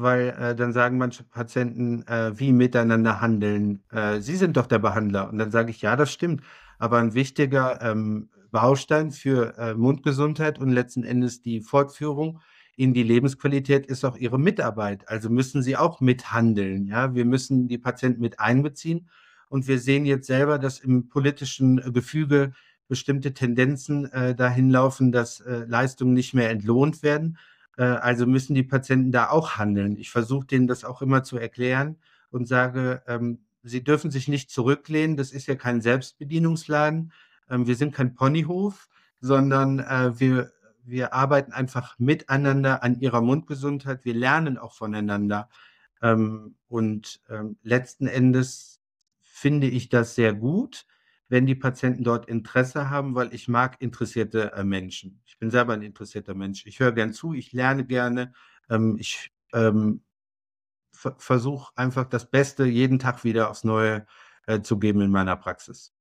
weil äh, dann sagen manche Patienten, äh, wie miteinander handeln. Äh, Sie sind doch der Behandler. Und dann sage ich, ja, das stimmt. Aber ein wichtiger ähm, Baustein für äh, Mundgesundheit und letzten Endes die Fortführung in die Lebensqualität ist auch Ihre Mitarbeit. Also müssen Sie auch mithandeln. Ja, wir müssen die Patienten mit einbeziehen. Und wir sehen jetzt selber, dass im politischen Gefüge bestimmte Tendenzen äh, dahin laufen, dass äh, Leistungen nicht mehr entlohnt werden. Äh, also müssen die Patienten da auch handeln. Ich versuche denen das auch immer zu erklären und sage, ähm, sie dürfen sich nicht zurücklehnen. Das ist ja kein Selbstbedienungsladen. Ähm, wir sind kein Ponyhof, sondern äh, wir, wir arbeiten einfach miteinander an ihrer Mundgesundheit. Wir lernen auch voneinander. Ähm, und letzten Endes finde ich das sehr gut wenn die Patienten dort Interesse haben, weil ich mag interessierte äh, Menschen. Ich bin selber ein interessierter Mensch. Ich höre gern zu, ich lerne gerne. Ähm, ich ähm, versuche einfach das Beste jeden Tag wieder aufs Neue äh, zu geben in meiner Praxis.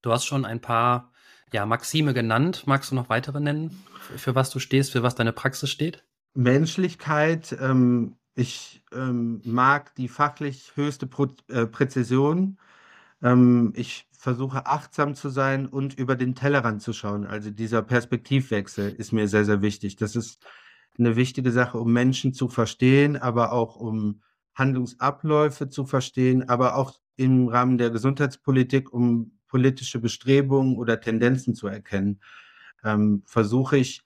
Du hast schon ein paar ja, Maxime genannt. Magst du noch weitere nennen, für was du stehst, für was deine Praxis steht? Menschlichkeit. Ähm, ich ähm, mag die fachlich höchste Pro äh, Präzision. Ähm, ich versuche achtsam zu sein und über den Tellerrand zu schauen. Also dieser Perspektivwechsel ist mir sehr, sehr wichtig. Das ist eine wichtige Sache, um Menschen zu verstehen, aber auch um Handlungsabläufe zu verstehen, aber auch im Rahmen der Gesundheitspolitik, um politische Bestrebungen oder Tendenzen zu erkennen, ähm, versuche ich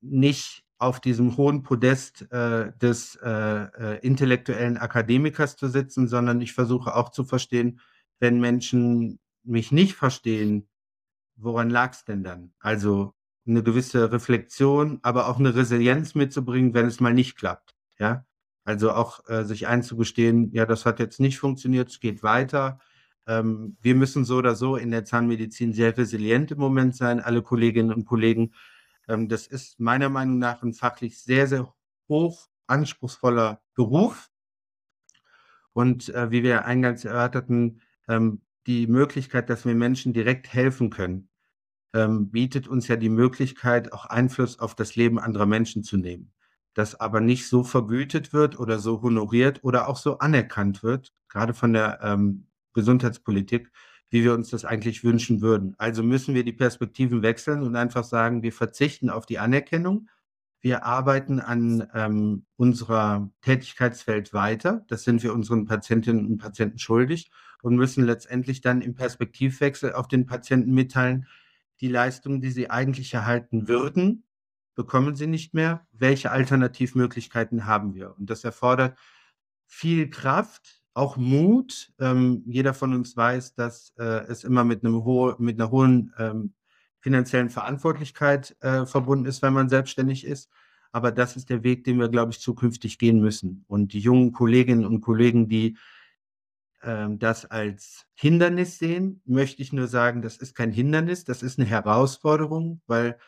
nicht auf diesem hohen Podest äh, des äh, äh, intellektuellen Akademikers zu sitzen, sondern ich versuche auch zu verstehen, wenn Menschen mich nicht verstehen, woran lag es denn dann? Also eine gewisse Reflexion, aber auch eine Resilienz mitzubringen, wenn es mal nicht klappt. Ja, also auch äh, sich einzugestehen, ja, das hat jetzt nicht funktioniert, es geht weiter. Ähm, wir müssen so oder so in der Zahnmedizin sehr resilient im Moment sein, alle Kolleginnen und Kollegen. Ähm, das ist meiner Meinung nach ein fachlich sehr, sehr hoch anspruchsvoller Beruf. Und äh, wie wir eingangs erörterten, ähm, die Möglichkeit, dass wir Menschen direkt helfen können, ähm, bietet uns ja die Möglichkeit, auch Einfluss auf das Leben anderer Menschen zu nehmen. Das aber nicht so vergütet wird oder so honoriert oder auch so anerkannt wird, gerade von der ähm, Gesundheitspolitik, wie wir uns das eigentlich wünschen würden. Also müssen wir die Perspektiven wechseln und einfach sagen, wir verzichten auf die Anerkennung. Wir arbeiten an ähm, unserer Tätigkeitsfeld weiter. Das sind wir unseren Patientinnen und Patienten schuldig und müssen letztendlich dann im Perspektivwechsel auf den Patienten mitteilen, die Leistungen, die sie eigentlich erhalten würden, bekommen sie nicht mehr. Welche Alternativmöglichkeiten haben wir? Und das erfordert viel Kraft, auch Mut. Ähm, jeder von uns weiß, dass äh, es immer mit, einem ho mit einer hohen ähm, finanziellen Verantwortlichkeit äh, verbunden ist, wenn man selbstständig ist. Aber das ist der Weg, den wir, glaube ich, zukünftig gehen müssen. Und die jungen Kolleginnen und Kollegen, die das als Hindernis sehen, möchte ich nur sagen, das ist kein Hindernis, das ist eine Herausforderung, weil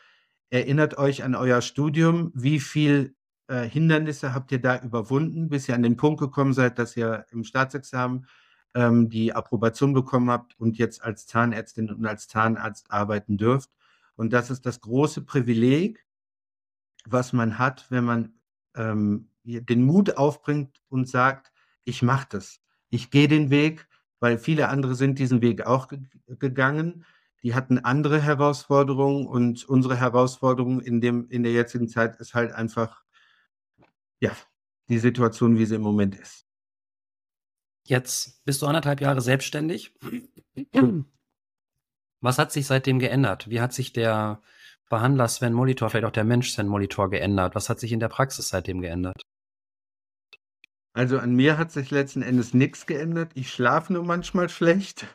erinnert euch an euer Studium, wie viel äh, Hindernisse habt ihr da überwunden, bis ihr an den Punkt gekommen seid, dass ihr im Staatsexamen ähm, die Approbation bekommen habt und jetzt als Zahnärztin und als Zahnarzt arbeiten dürft. Und das ist das große Privileg, was man hat, wenn man ähm, den Mut aufbringt und sagt, ich mache das ich gehe den Weg, weil viele andere sind diesen Weg auch ge gegangen. Die hatten andere Herausforderungen und unsere Herausforderung in dem in der jetzigen Zeit ist halt einfach, ja, die Situation, wie sie im Moment ist. Jetzt bist du anderthalb Jahre selbstständig. Was hat sich seitdem geändert? Wie hat sich der Behandler Sven Molitor, vielleicht auch der Mensch Sven Molitor geändert? Was hat sich in der Praxis seitdem geändert? Also an mir hat sich letzten Endes nichts geändert. Ich schlafe nur manchmal schlecht.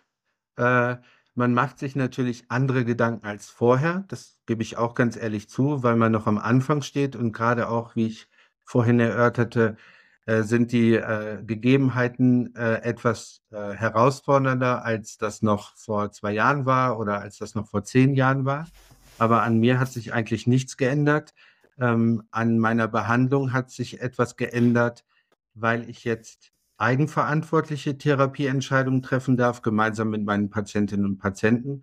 Äh, man macht sich natürlich andere Gedanken als vorher. Das gebe ich auch ganz ehrlich zu, weil man noch am Anfang steht und gerade auch, wie ich vorhin erörterte, äh, sind die äh, Gegebenheiten äh, etwas äh, herausfordernder, als das noch vor zwei Jahren war oder als das noch vor zehn Jahren war. Aber an mir hat sich eigentlich nichts geändert. Ähm, an meiner Behandlung hat sich etwas geändert weil ich jetzt eigenverantwortliche Therapieentscheidungen treffen darf, gemeinsam mit meinen Patientinnen und Patienten.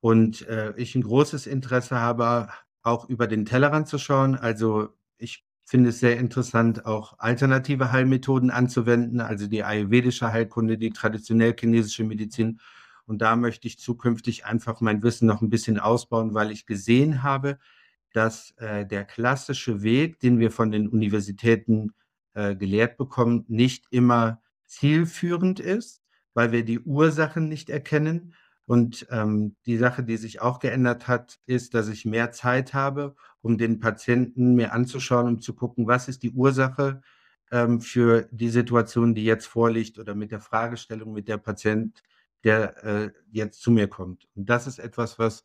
Und äh, ich ein großes Interesse habe, auch über den Tellerrand zu schauen. Also ich finde es sehr interessant, auch alternative Heilmethoden anzuwenden, also die ayurvedische Heilkunde, die traditionell chinesische Medizin. Und da möchte ich zukünftig einfach mein Wissen noch ein bisschen ausbauen, weil ich gesehen habe, dass äh, der klassische Weg, den wir von den Universitäten äh, gelehrt bekommen, nicht immer zielführend ist, weil wir die Ursachen nicht erkennen. Und ähm, die Sache, die sich auch geändert hat, ist, dass ich mehr Zeit habe, um den Patienten mir anzuschauen, um zu gucken, was ist die Ursache ähm, für die Situation, die jetzt vorliegt oder mit der Fragestellung, mit der Patient, der äh, jetzt zu mir kommt. Und das ist etwas, was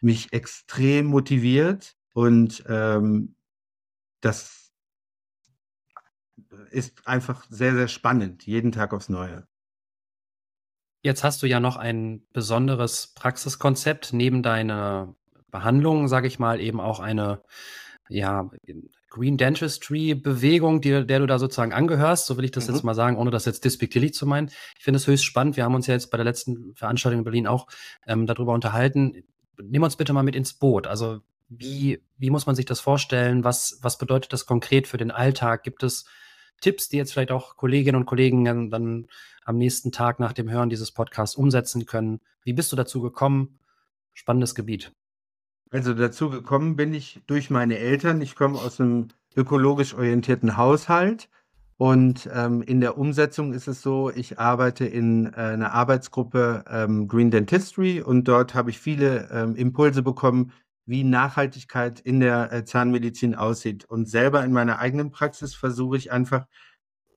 mich extrem motiviert und ähm, das ist einfach sehr, sehr spannend, jeden Tag aufs Neue. Jetzt hast du ja noch ein besonderes Praxiskonzept neben deiner Behandlung, sage ich mal, eben auch eine ja, Green Dentistry Bewegung, die, der du da sozusagen angehörst, so will ich das mhm. jetzt mal sagen, ohne das jetzt despektierlich zu meinen. Ich finde es höchst spannend. Wir haben uns ja jetzt bei der letzten Veranstaltung in Berlin auch ähm, darüber unterhalten. Nimm uns bitte mal mit ins Boot. Also wie, wie muss man sich das vorstellen? Was, was bedeutet das konkret für den Alltag? Gibt es Tipps, die jetzt vielleicht auch Kolleginnen und Kollegen dann am nächsten Tag nach dem Hören dieses Podcasts umsetzen können. Wie bist du dazu gekommen? Spannendes Gebiet. Also dazu gekommen bin ich durch meine Eltern. Ich komme aus einem ökologisch orientierten Haushalt und ähm, in der Umsetzung ist es so, ich arbeite in äh, einer Arbeitsgruppe ähm, Green Dentistry und dort habe ich viele ähm, Impulse bekommen, wie Nachhaltigkeit in der äh, Zahnmedizin aussieht. Und selber in meiner eigenen Praxis versuche ich einfach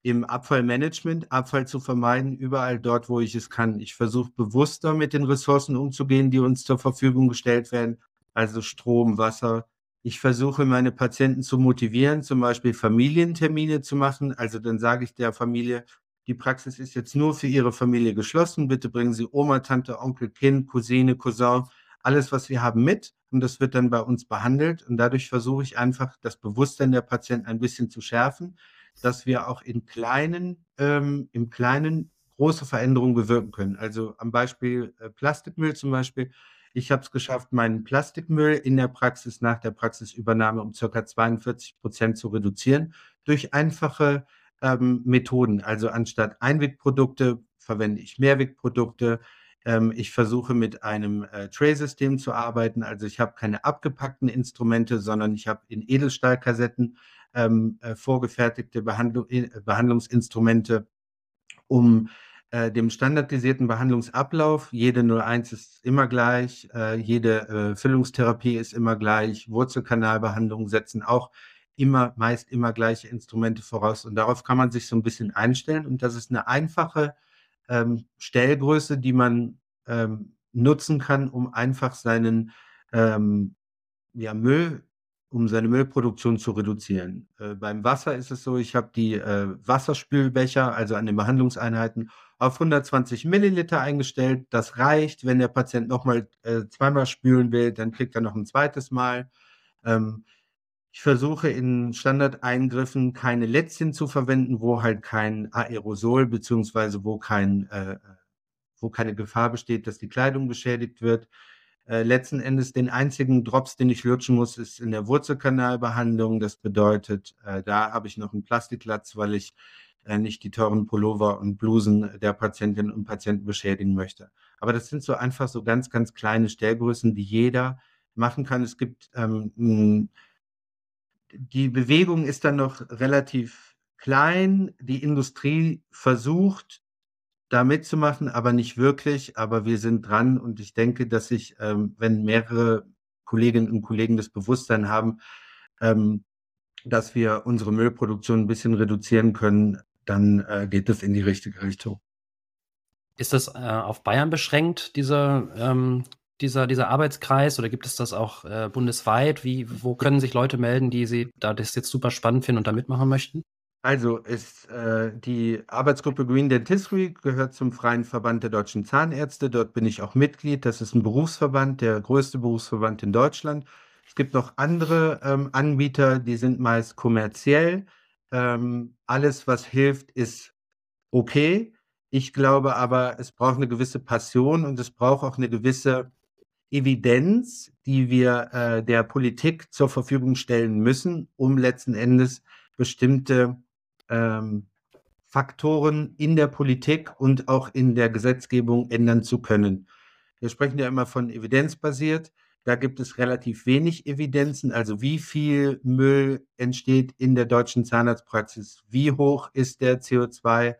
im Abfallmanagement Abfall zu vermeiden, überall dort, wo ich es kann. Ich versuche bewusster mit den Ressourcen umzugehen, die uns zur Verfügung gestellt werden, also Strom, Wasser. Ich versuche meine Patienten zu motivieren, zum Beispiel Familientermine zu machen. Also dann sage ich der Familie, die Praxis ist jetzt nur für Ihre Familie geschlossen. Bitte bringen Sie Oma, Tante, Onkel, Kind, Cousine, Cousin, alles, was wir haben, mit. Und das wird dann bei uns behandelt. Und dadurch versuche ich einfach, das Bewusstsein der Patienten ein bisschen zu schärfen dass wir auch in kleinen, ähm, im Kleinen große Veränderungen bewirken können. Also am Beispiel äh, Plastikmüll zum Beispiel. Ich habe es geschafft, meinen Plastikmüll in der Praxis nach der Praxisübernahme um circa 42 Prozent zu reduzieren durch einfache ähm, Methoden. Also anstatt Einwegprodukte verwende ich Mehrwegprodukte. Ähm, ich versuche mit einem äh, Tray-System zu arbeiten. Also ich habe keine abgepackten Instrumente, sondern ich habe in Edelstahlkassetten ähm, äh, vorgefertigte Behandlung, äh, Behandlungsinstrumente, um äh, dem standardisierten Behandlungsablauf, jede 01 ist immer gleich, äh, jede Füllungstherapie ist immer gleich, Wurzelkanalbehandlungen setzen auch immer, meist immer gleiche Instrumente voraus und darauf kann man sich so ein bisschen einstellen und das ist eine einfache ähm, Stellgröße, die man ähm, nutzen kann, um einfach seinen ähm, ja, Müll um seine Müllproduktion zu reduzieren. Äh, beim Wasser ist es so, ich habe die äh, Wasserspülbecher, also an den Behandlungseinheiten, auf 120 Milliliter eingestellt. Das reicht. Wenn der Patient nochmal äh, zweimal spülen will, dann kriegt er noch ein zweites Mal. Ähm, ich versuche in Standardeingriffen keine Lätzchen zu verwenden, wo halt kein Aerosol beziehungsweise wo kein äh, wo keine Gefahr besteht, dass die Kleidung beschädigt wird. Äh, letzten Endes den einzigen Drops, den ich lutschen muss, ist in der Wurzelkanalbehandlung. Das bedeutet, äh, da habe ich noch einen Plastiklatz, weil ich äh, nicht die teuren Pullover und Blusen der Patientinnen und Patienten beschädigen möchte. Aber das sind so einfach so ganz, ganz kleine Stellgrößen, die jeder machen kann. Es gibt ähm, die Bewegung ist dann noch relativ klein. Die Industrie versucht, da mitzumachen, aber nicht wirklich. Aber wir sind dran und ich denke, dass sich, ähm, wenn mehrere Kolleginnen und Kollegen das Bewusstsein haben, ähm, dass wir unsere Müllproduktion ein bisschen reduzieren können, dann äh, geht es in die richtige Richtung. Ist das äh, auf Bayern beschränkt, dieser, ähm, dieser, dieser Arbeitskreis, oder gibt es das auch äh, bundesweit? Wie, wo können sich Leute melden, die sie da das jetzt super spannend finden und da mitmachen möchten? Also ist äh, die Arbeitsgruppe Green Dentistry gehört zum Freien Verband der deutschen Zahnärzte. Dort bin ich auch Mitglied. Das ist ein Berufsverband, der größte Berufsverband in Deutschland. Es gibt noch andere ähm, Anbieter, die sind meist kommerziell. Ähm, alles, was hilft, ist okay. Ich glaube aber, es braucht eine gewisse Passion und es braucht auch eine gewisse Evidenz, die wir äh, der Politik zur Verfügung stellen müssen, um letzten Endes bestimmte ähm, Faktoren in der Politik und auch in der Gesetzgebung ändern zu können. Wir sprechen ja immer von evidenzbasiert. Da gibt es relativ wenig Evidenzen, also wie viel Müll entsteht in der deutschen Zahnarztpraxis, wie hoch ist der CO2,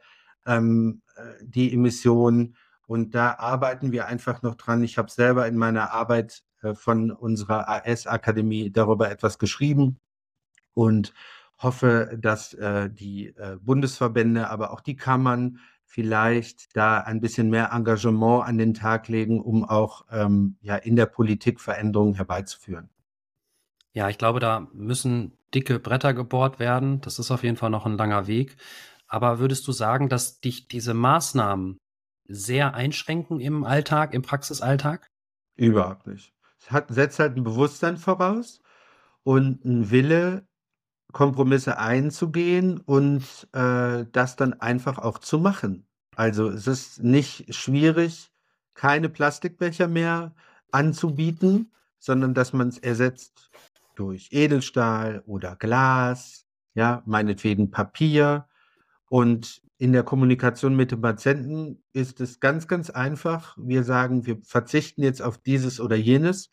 ähm, äh, die Emission. Und da arbeiten wir einfach noch dran. Ich habe selber in meiner Arbeit äh, von unserer AS-Akademie darüber etwas geschrieben. Und hoffe, dass äh, die äh, Bundesverbände, aber auch die Kammern vielleicht da ein bisschen mehr Engagement an den Tag legen, um auch ähm, ja, in der Politik Veränderungen herbeizuführen. Ja, ich glaube, da müssen dicke Bretter gebohrt werden. Das ist auf jeden Fall noch ein langer Weg. Aber würdest du sagen, dass dich diese Maßnahmen sehr einschränken im Alltag, im Praxisalltag? Überhaupt nicht. Es hat, setzt halt ein Bewusstsein voraus und ein Wille, Kompromisse einzugehen und äh, das dann einfach auch zu machen. Also es ist nicht schwierig, keine Plastikbecher mehr anzubieten, sondern dass man es ersetzt durch Edelstahl oder Glas, ja, meinetwegen Papier. Und in der Kommunikation mit dem Patienten ist es ganz, ganz einfach. Wir sagen, wir verzichten jetzt auf dieses oder jenes,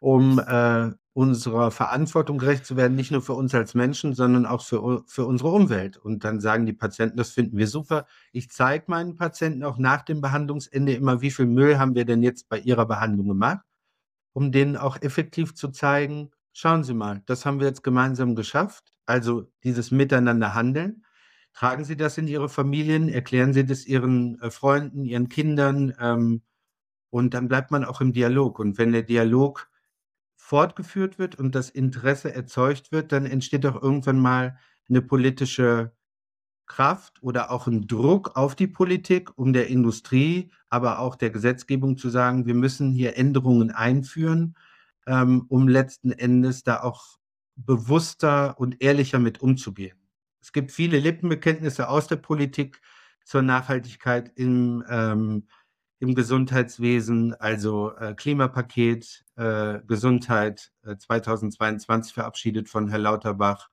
um äh, unserer Verantwortung gerecht zu werden, nicht nur für uns als Menschen, sondern auch für, für unsere Umwelt. Und dann sagen die Patienten, das finden wir super. Ich zeige meinen Patienten auch nach dem Behandlungsende immer, wie viel Müll haben wir denn jetzt bei ihrer Behandlung gemacht. um denen auch effektiv zu zeigen, schauen Sie mal, das haben wir jetzt gemeinsam geschafft, also dieses Miteinander handeln. Tragen Sie das in Ihre Familien, erklären Sie das Ihren äh, Freunden, Ihren Kindern ähm, und dann bleibt man auch im Dialog. Und wenn der Dialog fortgeführt wird und das Interesse erzeugt wird, dann entsteht auch irgendwann mal eine politische Kraft oder auch ein Druck auf die Politik, um der Industrie, aber auch der Gesetzgebung zu sagen, wir müssen hier Änderungen einführen, ähm, um letzten Endes da auch bewusster und ehrlicher mit umzugehen. Es gibt viele Lippenbekenntnisse aus der Politik zur Nachhaltigkeit im, ähm, im Gesundheitswesen, also äh, Klimapaket, äh, Gesundheit äh, 2022 verabschiedet von Herrn Lauterbach,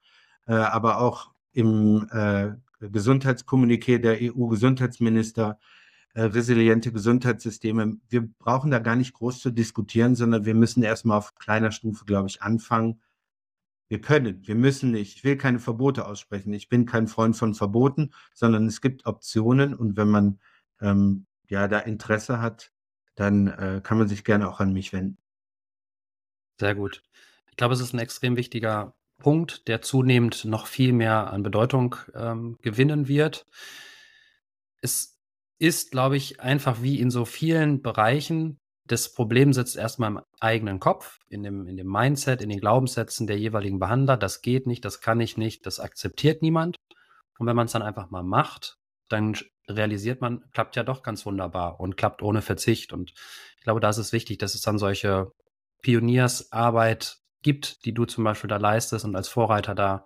äh, aber auch im äh, Gesundheitskommuniqué der EU-Gesundheitsminister, äh, resiliente Gesundheitssysteme. Wir brauchen da gar nicht groß zu diskutieren, sondern wir müssen erstmal auf kleiner Stufe, glaube ich, anfangen wir können, wir müssen nicht. Ich will keine Verbote aussprechen. Ich bin kein Freund von Verboten, sondern es gibt Optionen und wenn man ähm, ja da Interesse hat, dann äh, kann man sich gerne auch an mich wenden. Sehr gut. Ich glaube, es ist ein extrem wichtiger Punkt, der zunehmend noch viel mehr an Bedeutung ähm, gewinnen wird. Es ist, glaube ich, einfach wie in so vielen Bereichen das Problem sitzt erstmal im eigenen Kopf, in dem, in dem Mindset, in den Glaubenssätzen der jeweiligen Behandler. Das geht nicht, das kann ich nicht, das akzeptiert niemand. Und wenn man es dann einfach mal macht, dann realisiert man, klappt ja doch ganz wunderbar und klappt ohne Verzicht. Und ich glaube, da ist es wichtig, dass es dann solche Pioniersarbeit gibt, die du zum Beispiel da leistest und als Vorreiter da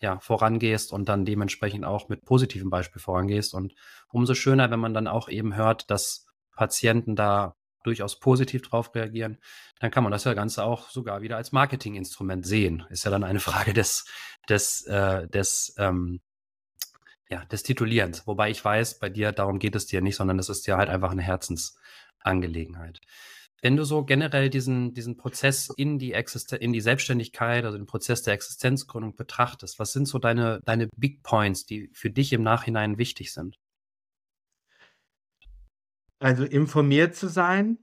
ja, vorangehst und dann dementsprechend auch mit positivem Beispiel vorangehst. Und umso schöner, wenn man dann auch eben hört, dass Patienten da durchaus positiv drauf reagieren, dann kann man das ja Ganze auch sogar wieder als Marketinginstrument sehen. Ist ja dann eine Frage des, des, äh, des, ähm, ja, des Titulierens. Wobei ich weiß, bei dir, darum geht es dir nicht, sondern es ist ja halt einfach eine Herzensangelegenheit. Wenn du so generell diesen, diesen Prozess in die, Existen in die Selbstständigkeit, also den Prozess der Existenzgründung betrachtest, was sind so deine, deine Big Points, die für dich im Nachhinein wichtig sind? Also informiert zu sein,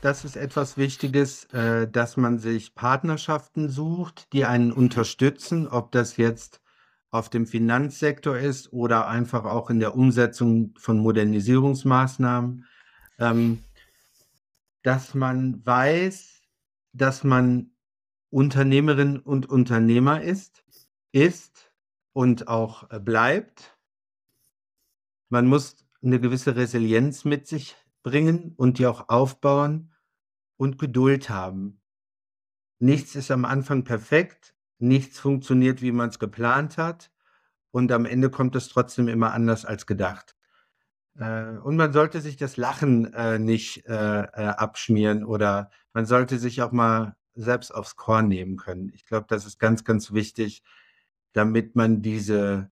das ist etwas Wichtiges, äh, dass man sich Partnerschaften sucht, die einen unterstützen, ob das jetzt auf dem Finanzsektor ist oder einfach auch in der Umsetzung von Modernisierungsmaßnahmen, ähm, dass man weiß, dass man Unternehmerin und Unternehmer ist, ist und auch äh, bleibt. Man muss eine gewisse Resilienz mit sich bringen und die auch aufbauen und Geduld haben. Nichts ist am Anfang perfekt, nichts funktioniert, wie man es geplant hat und am Ende kommt es trotzdem immer anders als gedacht. Äh, und man sollte sich das Lachen äh, nicht äh, äh abschmieren oder man sollte sich auch mal selbst aufs Korn nehmen können. Ich glaube, das ist ganz, ganz wichtig, damit man diese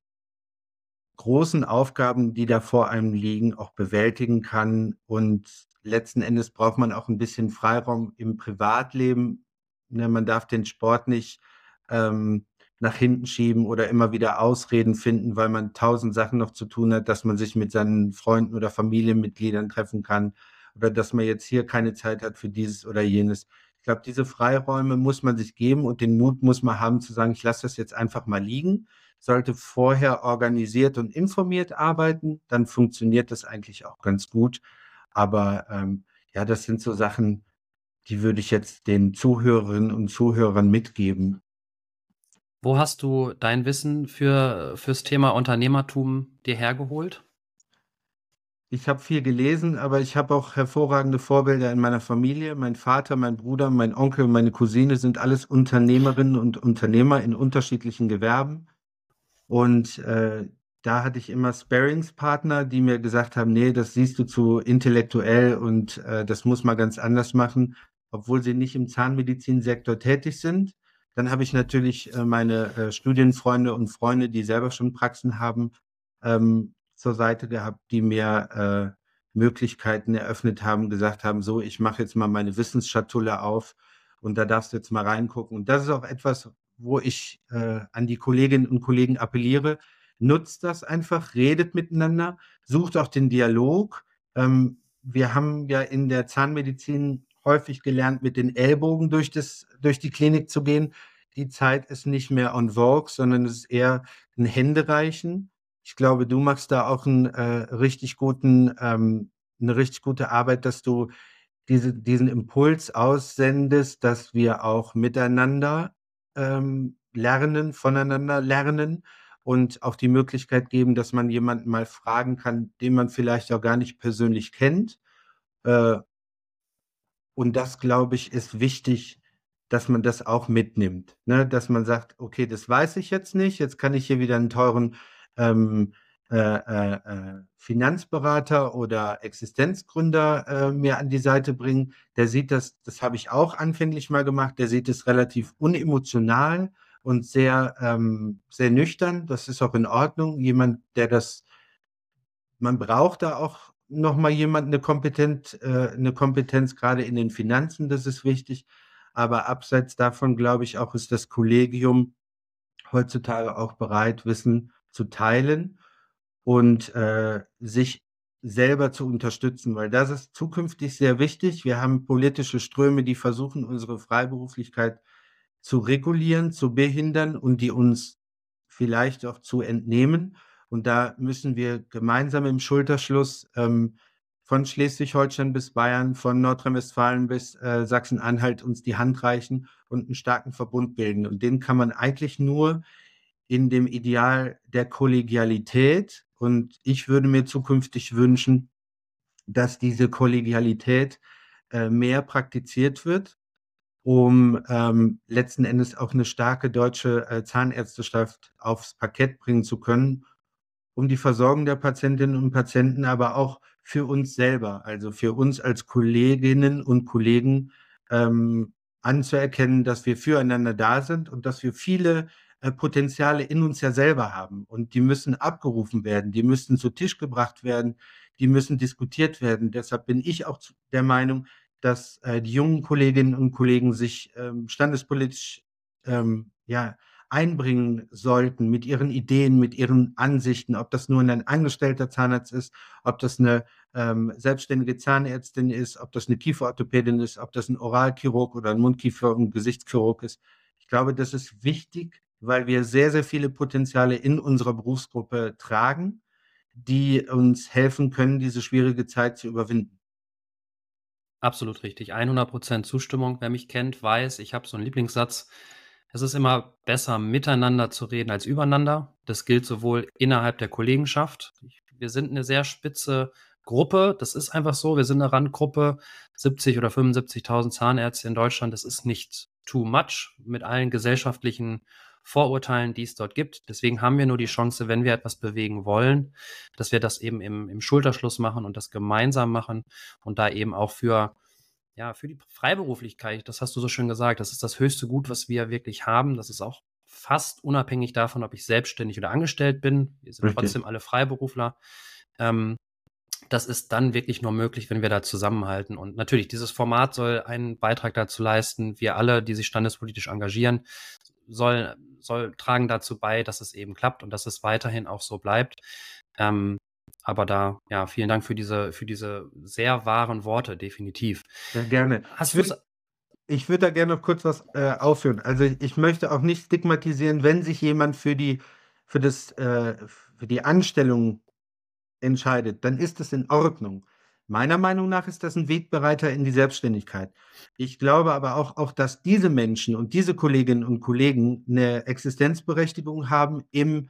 großen Aufgaben, die da vor einem liegen, auch bewältigen kann. Und letzten Endes braucht man auch ein bisschen Freiraum im Privatleben. Ne, man darf den Sport nicht ähm, nach hinten schieben oder immer wieder Ausreden finden, weil man tausend Sachen noch zu tun hat, dass man sich mit seinen Freunden oder Familienmitgliedern treffen kann oder dass man jetzt hier keine Zeit hat für dieses oder jenes. Ich glaube, diese Freiräume muss man sich geben und den Mut muss man haben zu sagen, ich lasse das jetzt einfach mal liegen sollte vorher organisiert und informiert arbeiten, dann funktioniert das eigentlich auch ganz gut. Aber ähm, ja, das sind so Sachen, die würde ich jetzt den Zuhörerinnen und Zuhörern mitgeben. Wo hast du dein Wissen für, fürs Thema Unternehmertum dir hergeholt? Ich habe viel gelesen, aber ich habe auch hervorragende Vorbilder in meiner Familie. Mein Vater, mein Bruder, mein Onkel, meine Cousine sind alles Unternehmerinnen und Unternehmer in unterschiedlichen Gewerben. Und äh, da hatte ich immer Sparingspartner, die mir gesagt haben, nee, das siehst du zu intellektuell und äh, das muss man ganz anders machen, obwohl sie nicht im Zahnmedizinsektor tätig sind. Dann habe ich natürlich äh, meine äh, Studienfreunde und Freunde, die selber schon Praxen haben, ähm, zur Seite gehabt, die mir äh, Möglichkeiten eröffnet haben, gesagt haben, so, ich mache jetzt mal meine Wissensschatulle auf und da darfst du jetzt mal reingucken. Und das ist auch etwas, wo ich äh, an die Kolleginnen und Kollegen appelliere, nutzt das einfach, redet miteinander, sucht auch den Dialog. Ähm, wir haben ja in der Zahnmedizin häufig gelernt, mit den Ellbogen durch, das, durch die Klinik zu gehen. Die Zeit ist nicht mehr on vogue, sondern es ist eher ein Händereichen. Ich glaube, du machst da auch einen äh, richtig guten, ähm, eine richtig gute Arbeit, dass du diese, diesen Impuls aussendest, dass wir auch miteinander ähm, lernen, voneinander lernen und auch die Möglichkeit geben, dass man jemanden mal fragen kann, den man vielleicht auch gar nicht persönlich kennt. Äh, und das, glaube ich, ist wichtig, dass man das auch mitnimmt. Ne? Dass man sagt, okay, das weiß ich jetzt nicht, jetzt kann ich hier wieder einen teuren ähm, äh, äh, äh, Finanzberater oder Existenzgründer äh, mir an die Seite bringen. Der sieht das, das habe ich auch anfänglich mal gemacht, der sieht es relativ unemotional und sehr, ähm, sehr nüchtern. Das ist auch in Ordnung. Jemand, der das, man braucht da auch nochmal jemand eine Kompetenz, äh, eine Kompetenz gerade in den Finanzen, das ist wichtig. Aber abseits davon, glaube ich, auch ist das Kollegium heutzutage auch bereit, Wissen zu teilen und äh, sich selber zu unterstützen, weil das ist zukünftig sehr wichtig. Wir haben politische Ströme, die versuchen, unsere Freiberuflichkeit zu regulieren, zu behindern und die uns vielleicht auch zu entnehmen. Und da müssen wir gemeinsam im Schulterschluss ähm, von Schleswig-Holstein bis Bayern, von Nordrhein-Westfalen bis äh, Sachsen-Anhalt uns die Hand reichen und einen starken Verbund bilden. Und den kann man eigentlich nur in dem Ideal der Kollegialität und ich würde mir zukünftig wünschen, dass diese Kollegialität äh, mehr praktiziert wird, um ähm, letzten Endes auch eine starke deutsche äh, Zahnärzteschaft aufs Parkett bringen zu können, um die Versorgung der Patientinnen und Patienten, aber auch für uns selber, also für uns als Kolleginnen und Kollegen ähm, anzuerkennen, dass wir füreinander da sind und dass wir viele Potenziale in uns ja selber haben. Und die müssen abgerufen werden, die müssen zu Tisch gebracht werden, die müssen diskutiert werden. Deshalb bin ich auch der Meinung, dass äh, die jungen Kolleginnen und Kollegen sich ähm, standespolitisch ähm, ja, einbringen sollten mit ihren Ideen, mit ihren Ansichten, ob das nur ein angestellter Zahnarzt ist, ob das eine ähm, selbstständige Zahnärztin ist, ob das eine Kieferorthopädin ist, ob das ein Oralchirurg oder ein Mundkiefer- und Gesichtschirurg ist. Ich glaube, das ist wichtig, weil wir sehr, sehr viele Potenziale in unserer Berufsgruppe tragen, die uns helfen können, diese schwierige Zeit zu überwinden. Absolut richtig. 100% Zustimmung. Wer mich kennt, weiß, ich habe so einen Lieblingssatz. Es ist immer besser, miteinander zu reden als übereinander. Das gilt sowohl innerhalb der Kollegenschaft. Wir sind eine sehr spitze Gruppe. Das ist einfach so. Wir sind eine Randgruppe. 70 oder 75.000 Zahnärzte in Deutschland. Das ist nicht too much mit allen gesellschaftlichen Vorurteilen, die es dort gibt. Deswegen haben wir nur die Chance, wenn wir etwas bewegen wollen, dass wir das eben im, im Schulterschluss machen und das gemeinsam machen und da eben auch für ja, für die Freiberuflichkeit, das hast du so schön gesagt, das ist das höchste Gut, was wir wirklich haben. Das ist auch fast unabhängig davon, ob ich selbstständig oder angestellt bin. Wir sind Richtig. trotzdem alle Freiberufler. Ähm, das ist dann wirklich nur möglich, wenn wir da zusammenhalten. Und natürlich, dieses Format soll einen Beitrag dazu leisten. Wir alle, die sich standespolitisch engagieren, soll, soll tragen dazu bei, dass es eben klappt und dass es weiterhin auch so bleibt. Ähm, aber da, ja, vielen Dank für diese, für diese sehr wahren Worte, definitiv. Ja, gerne. Hast du ich würde da gerne noch kurz was äh, aufführen. Also ich möchte auch nicht stigmatisieren, wenn sich jemand für die, für das, äh, für die Anstellung entscheidet, dann ist das in Ordnung. Meiner Meinung nach ist das ein Wegbereiter in die Selbstständigkeit. Ich glaube aber auch, auch, dass diese Menschen und diese Kolleginnen und Kollegen eine Existenzberechtigung haben, im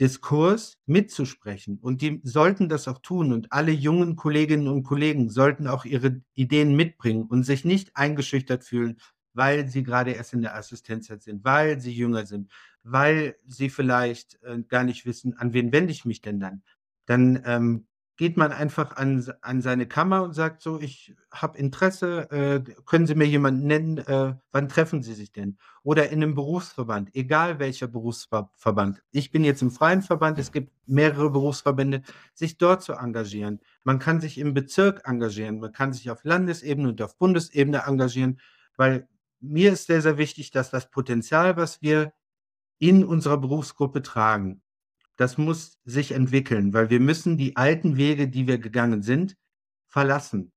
Diskurs mitzusprechen. Und die sollten das auch tun. Und alle jungen Kolleginnen und Kollegen sollten auch ihre Ideen mitbringen und sich nicht eingeschüchtert fühlen, weil sie gerade erst in der Assistenzzeit sind, weil sie jünger sind, weil sie vielleicht äh, gar nicht wissen, an wen wende ich mich denn dann. Dann ähm, geht man einfach an, an seine Kammer und sagt so, ich habe Interesse, äh, können Sie mir jemanden nennen, äh, wann treffen Sie sich denn? Oder in einem Berufsverband, egal welcher Berufsverband. Ich bin jetzt im freien Verband, es gibt mehrere Berufsverbände, sich dort zu engagieren. Man kann sich im Bezirk engagieren, man kann sich auf Landesebene und auf Bundesebene engagieren, weil mir ist sehr, sehr wichtig, dass das Potenzial, was wir in unserer Berufsgruppe tragen, das muss sich entwickeln, weil wir müssen die alten Wege, die wir gegangen sind, verlassen.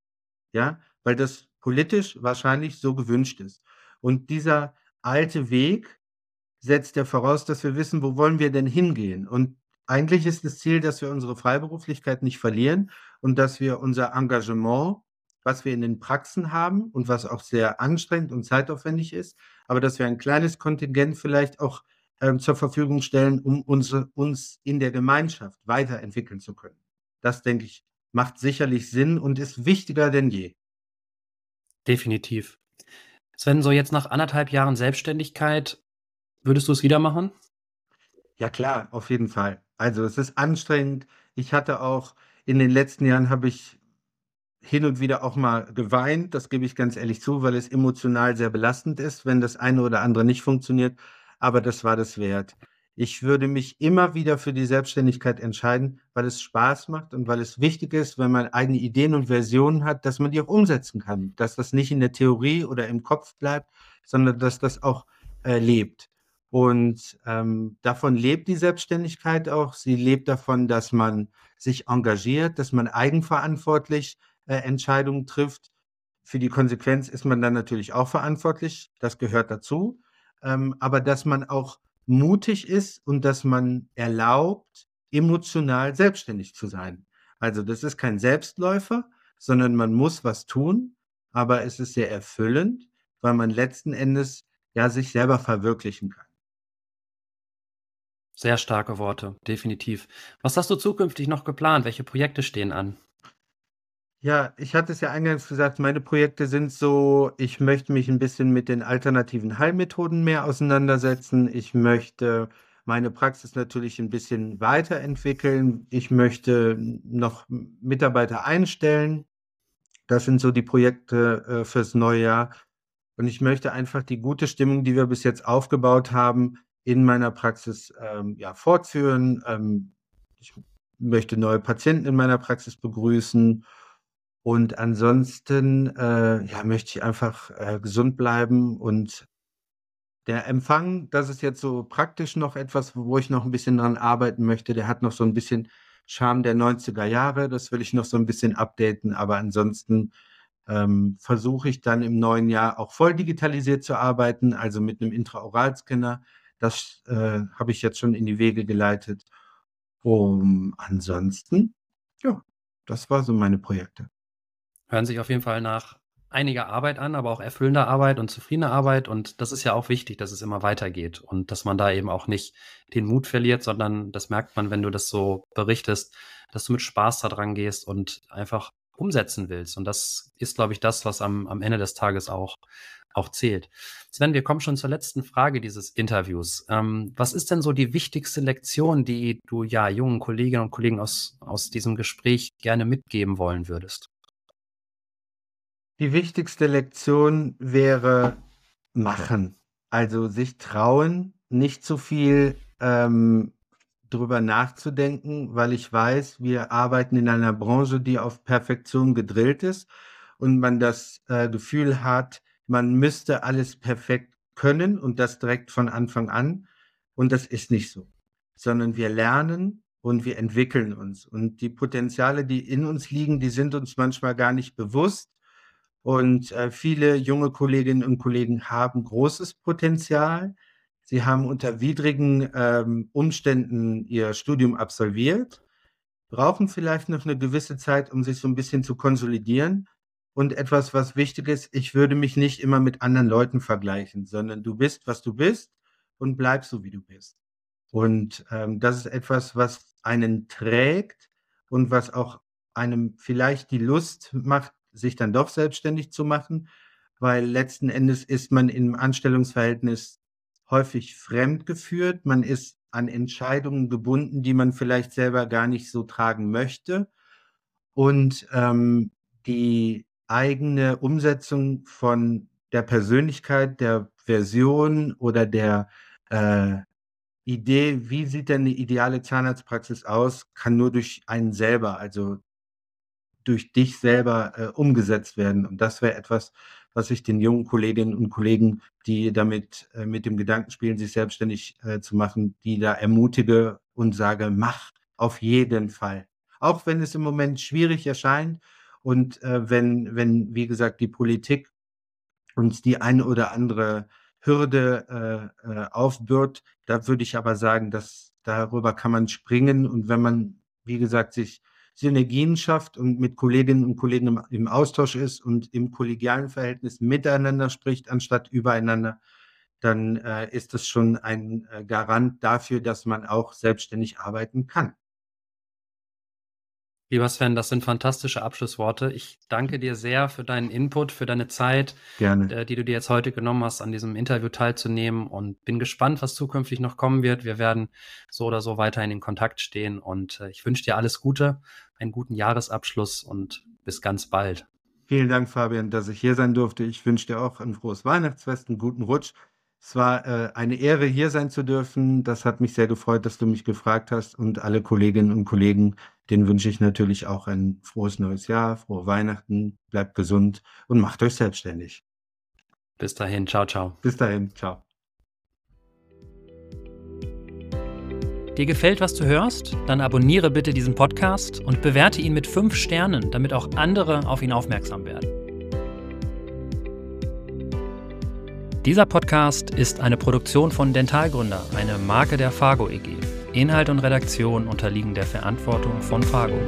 Ja, weil das politisch wahrscheinlich so gewünscht ist. Und dieser alte Weg setzt ja voraus, dass wir wissen, wo wollen wir denn hingehen? Und eigentlich ist das Ziel, dass wir unsere Freiberuflichkeit nicht verlieren und dass wir unser Engagement, was wir in den Praxen haben und was auch sehr anstrengend und zeitaufwendig ist, aber dass wir ein kleines Kontingent vielleicht auch zur Verfügung stellen, um unsere, uns in der Gemeinschaft weiterentwickeln zu können. Das, denke ich, macht sicherlich Sinn und ist wichtiger denn je. Definitiv. Sven, so jetzt nach anderthalb Jahren Selbstständigkeit, würdest du es wieder machen? Ja klar, auf jeden Fall. Also es ist anstrengend. Ich hatte auch in den letzten Jahren habe ich hin und wieder auch mal geweint, das gebe ich ganz ehrlich zu, weil es emotional sehr belastend ist, wenn das eine oder andere nicht funktioniert, aber das war das wert. Ich würde mich immer wieder für die Selbstständigkeit entscheiden, weil es Spaß macht und weil es wichtig ist, wenn man eigene Ideen und Versionen hat, dass man die auch umsetzen kann, dass das nicht in der Theorie oder im Kopf bleibt, sondern dass das auch äh, lebt. Und ähm, davon lebt die Selbstständigkeit auch. Sie lebt davon, dass man sich engagiert, dass man eigenverantwortlich äh, Entscheidungen trifft. Für die Konsequenz ist man dann natürlich auch verantwortlich. Das gehört dazu. Ähm, aber dass man auch mutig ist und dass man erlaubt, emotional selbstständig zu sein. Also das ist kein Selbstläufer, sondern man muss was tun, aber es ist sehr erfüllend, weil man letzten Endes ja sich selber verwirklichen kann. Sehr starke Worte, definitiv. Was hast du zukünftig noch geplant? Welche Projekte stehen an? Ja, ich hatte es ja eingangs gesagt, meine Projekte sind so, ich möchte mich ein bisschen mit den alternativen Heilmethoden mehr auseinandersetzen. Ich möchte meine Praxis natürlich ein bisschen weiterentwickeln. Ich möchte noch Mitarbeiter einstellen. Das sind so die Projekte äh, fürs neue Jahr. Und ich möchte einfach die gute Stimmung, die wir bis jetzt aufgebaut haben, in meiner Praxis ähm, ja, fortführen. Ähm, ich möchte neue Patienten in meiner Praxis begrüßen und ansonsten, äh, ja, möchte ich einfach, äh, gesund bleiben und der Empfang, das ist jetzt so praktisch noch etwas, wo ich noch ein bisschen dran arbeiten möchte. Der hat noch so ein bisschen Charme der 90er Jahre. Das will ich noch so ein bisschen updaten, aber ansonsten, ähm, versuche ich dann im neuen Jahr auch voll digitalisiert zu arbeiten, also mit einem Intraoralscanner. Das, äh, habe ich jetzt schon in die Wege geleitet. Um ansonsten, ja, das war so meine Projekte. Hören sich auf jeden Fall nach einiger Arbeit an, aber auch erfüllender Arbeit und zufriedener Arbeit. Und das ist ja auch wichtig, dass es immer weitergeht und dass man da eben auch nicht den Mut verliert, sondern das merkt man, wenn du das so berichtest, dass du mit Spaß da dran gehst und einfach umsetzen willst. Und das ist, glaube ich, das, was am, am Ende des Tages auch, auch zählt. Sven, wir kommen schon zur letzten Frage dieses Interviews. Ähm, was ist denn so die wichtigste Lektion, die du ja jungen Kolleginnen und Kollegen aus, aus diesem Gespräch gerne mitgeben wollen würdest? Die wichtigste Lektion wäre machen. Also sich trauen, nicht zu viel ähm, drüber nachzudenken, weil ich weiß, wir arbeiten in einer Branche, die auf Perfektion gedrillt ist und man das äh, Gefühl hat, man müsste alles perfekt können und das direkt von Anfang an. Und das ist nicht so, sondern wir lernen und wir entwickeln uns. Und die Potenziale, die in uns liegen, die sind uns manchmal gar nicht bewusst. Und äh, viele junge Kolleginnen und Kollegen haben großes Potenzial. Sie haben unter widrigen ähm, Umständen ihr Studium absolviert, brauchen vielleicht noch eine gewisse Zeit, um sich so ein bisschen zu konsolidieren. Und etwas, was wichtig ist, ich würde mich nicht immer mit anderen Leuten vergleichen, sondern du bist, was du bist und bleibst so, wie du bist. Und ähm, das ist etwas, was einen trägt und was auch einem vielleicht die Lust macht, sich dann doch selbstständig zu machen, weil letzten Endes ist man im Anstellungsverhältnis häufig fremdgeführt. Man ist an Entscheidungen gebunden, die man vielleicht selber gar nicht so tragen möchte. Und ähm, die eigene Umsetzung von der Persönlichkeit, der Version oder der äh, Idee, wie sieht denn eine ideale Zahnarztpraxis aus, kann nur durch einen selber, also durch dich selber äh, umgesetzt werden. Und das wäre etwas, was ich den jungen Kolleginnen und Kollegen, die damit äh, mit dem Gedanken spielen, sich selbstständig äh, zu machen, die da ermutige und sage, mach auf jeden Fall. Auch wenn es im Moment schwierig erscheint Und äh, wenn, wenn, wie gesagt, die Politik uns die eine oder andere Hürde äh, äh, aufbürdet, da würde ich aber sagen, dass darüber kann man springen. Und wenn man, wie gesagt, sich Synergien schafft und mit Kolleginnen und Kollegen im, Austausch ist und im kollegialen Verhältnis miteinander spricht, anstatt übereinander, dann äh, ist das schon ein äh, Garant dafür, dass man auch selbstständig arbeiten kann. Lieber Sven, das sind fantastische Abschlussworte. Ich danke dir sehr für deinen Input, für deine Zeit, Gerne. Äh, die du dir jetzt heute genommen hast, an diesem Interview teilzunehmen und bin gespannt, was zukünftig noch kommen wird. Wir werden so oder so weiterhin in Kontakt stehen und äh, ich wünsche dir alles Gute, einen guten Jahresabschluss und bis ganz bald. Vielen Dank, Fabian, dass ich hier sein durfte. Ich wünsche dir auch ein frohes Weihnachtsfest, einen guten Rutsch. Es war äh, eine Ehre, hier sein zu dürfen. Das hat mich sehr gefreut, dass du mich gefragt hast. Und alle Kolleginnen und Kollegen, denen wünsche ich natürlich auch ein frohes neues Jahr, frohe Weihnachten, bleibt gesund und macht euch selbstständig. Bis dahin, ciao, ciao. Bis dahin, ciao. Dir gefällt, was du hörst? Dann abonniere bitte diesen Podcast und bewerte ihn mit fünf Sternen, damit auch andere auf ihn aufmerksam werden. Dieser Podcast ist eine Produktion von Dentalgründer, eine Marke der Fargo EG. Inhalt und Redaktion unterliegen der Verantwortung von Fargo.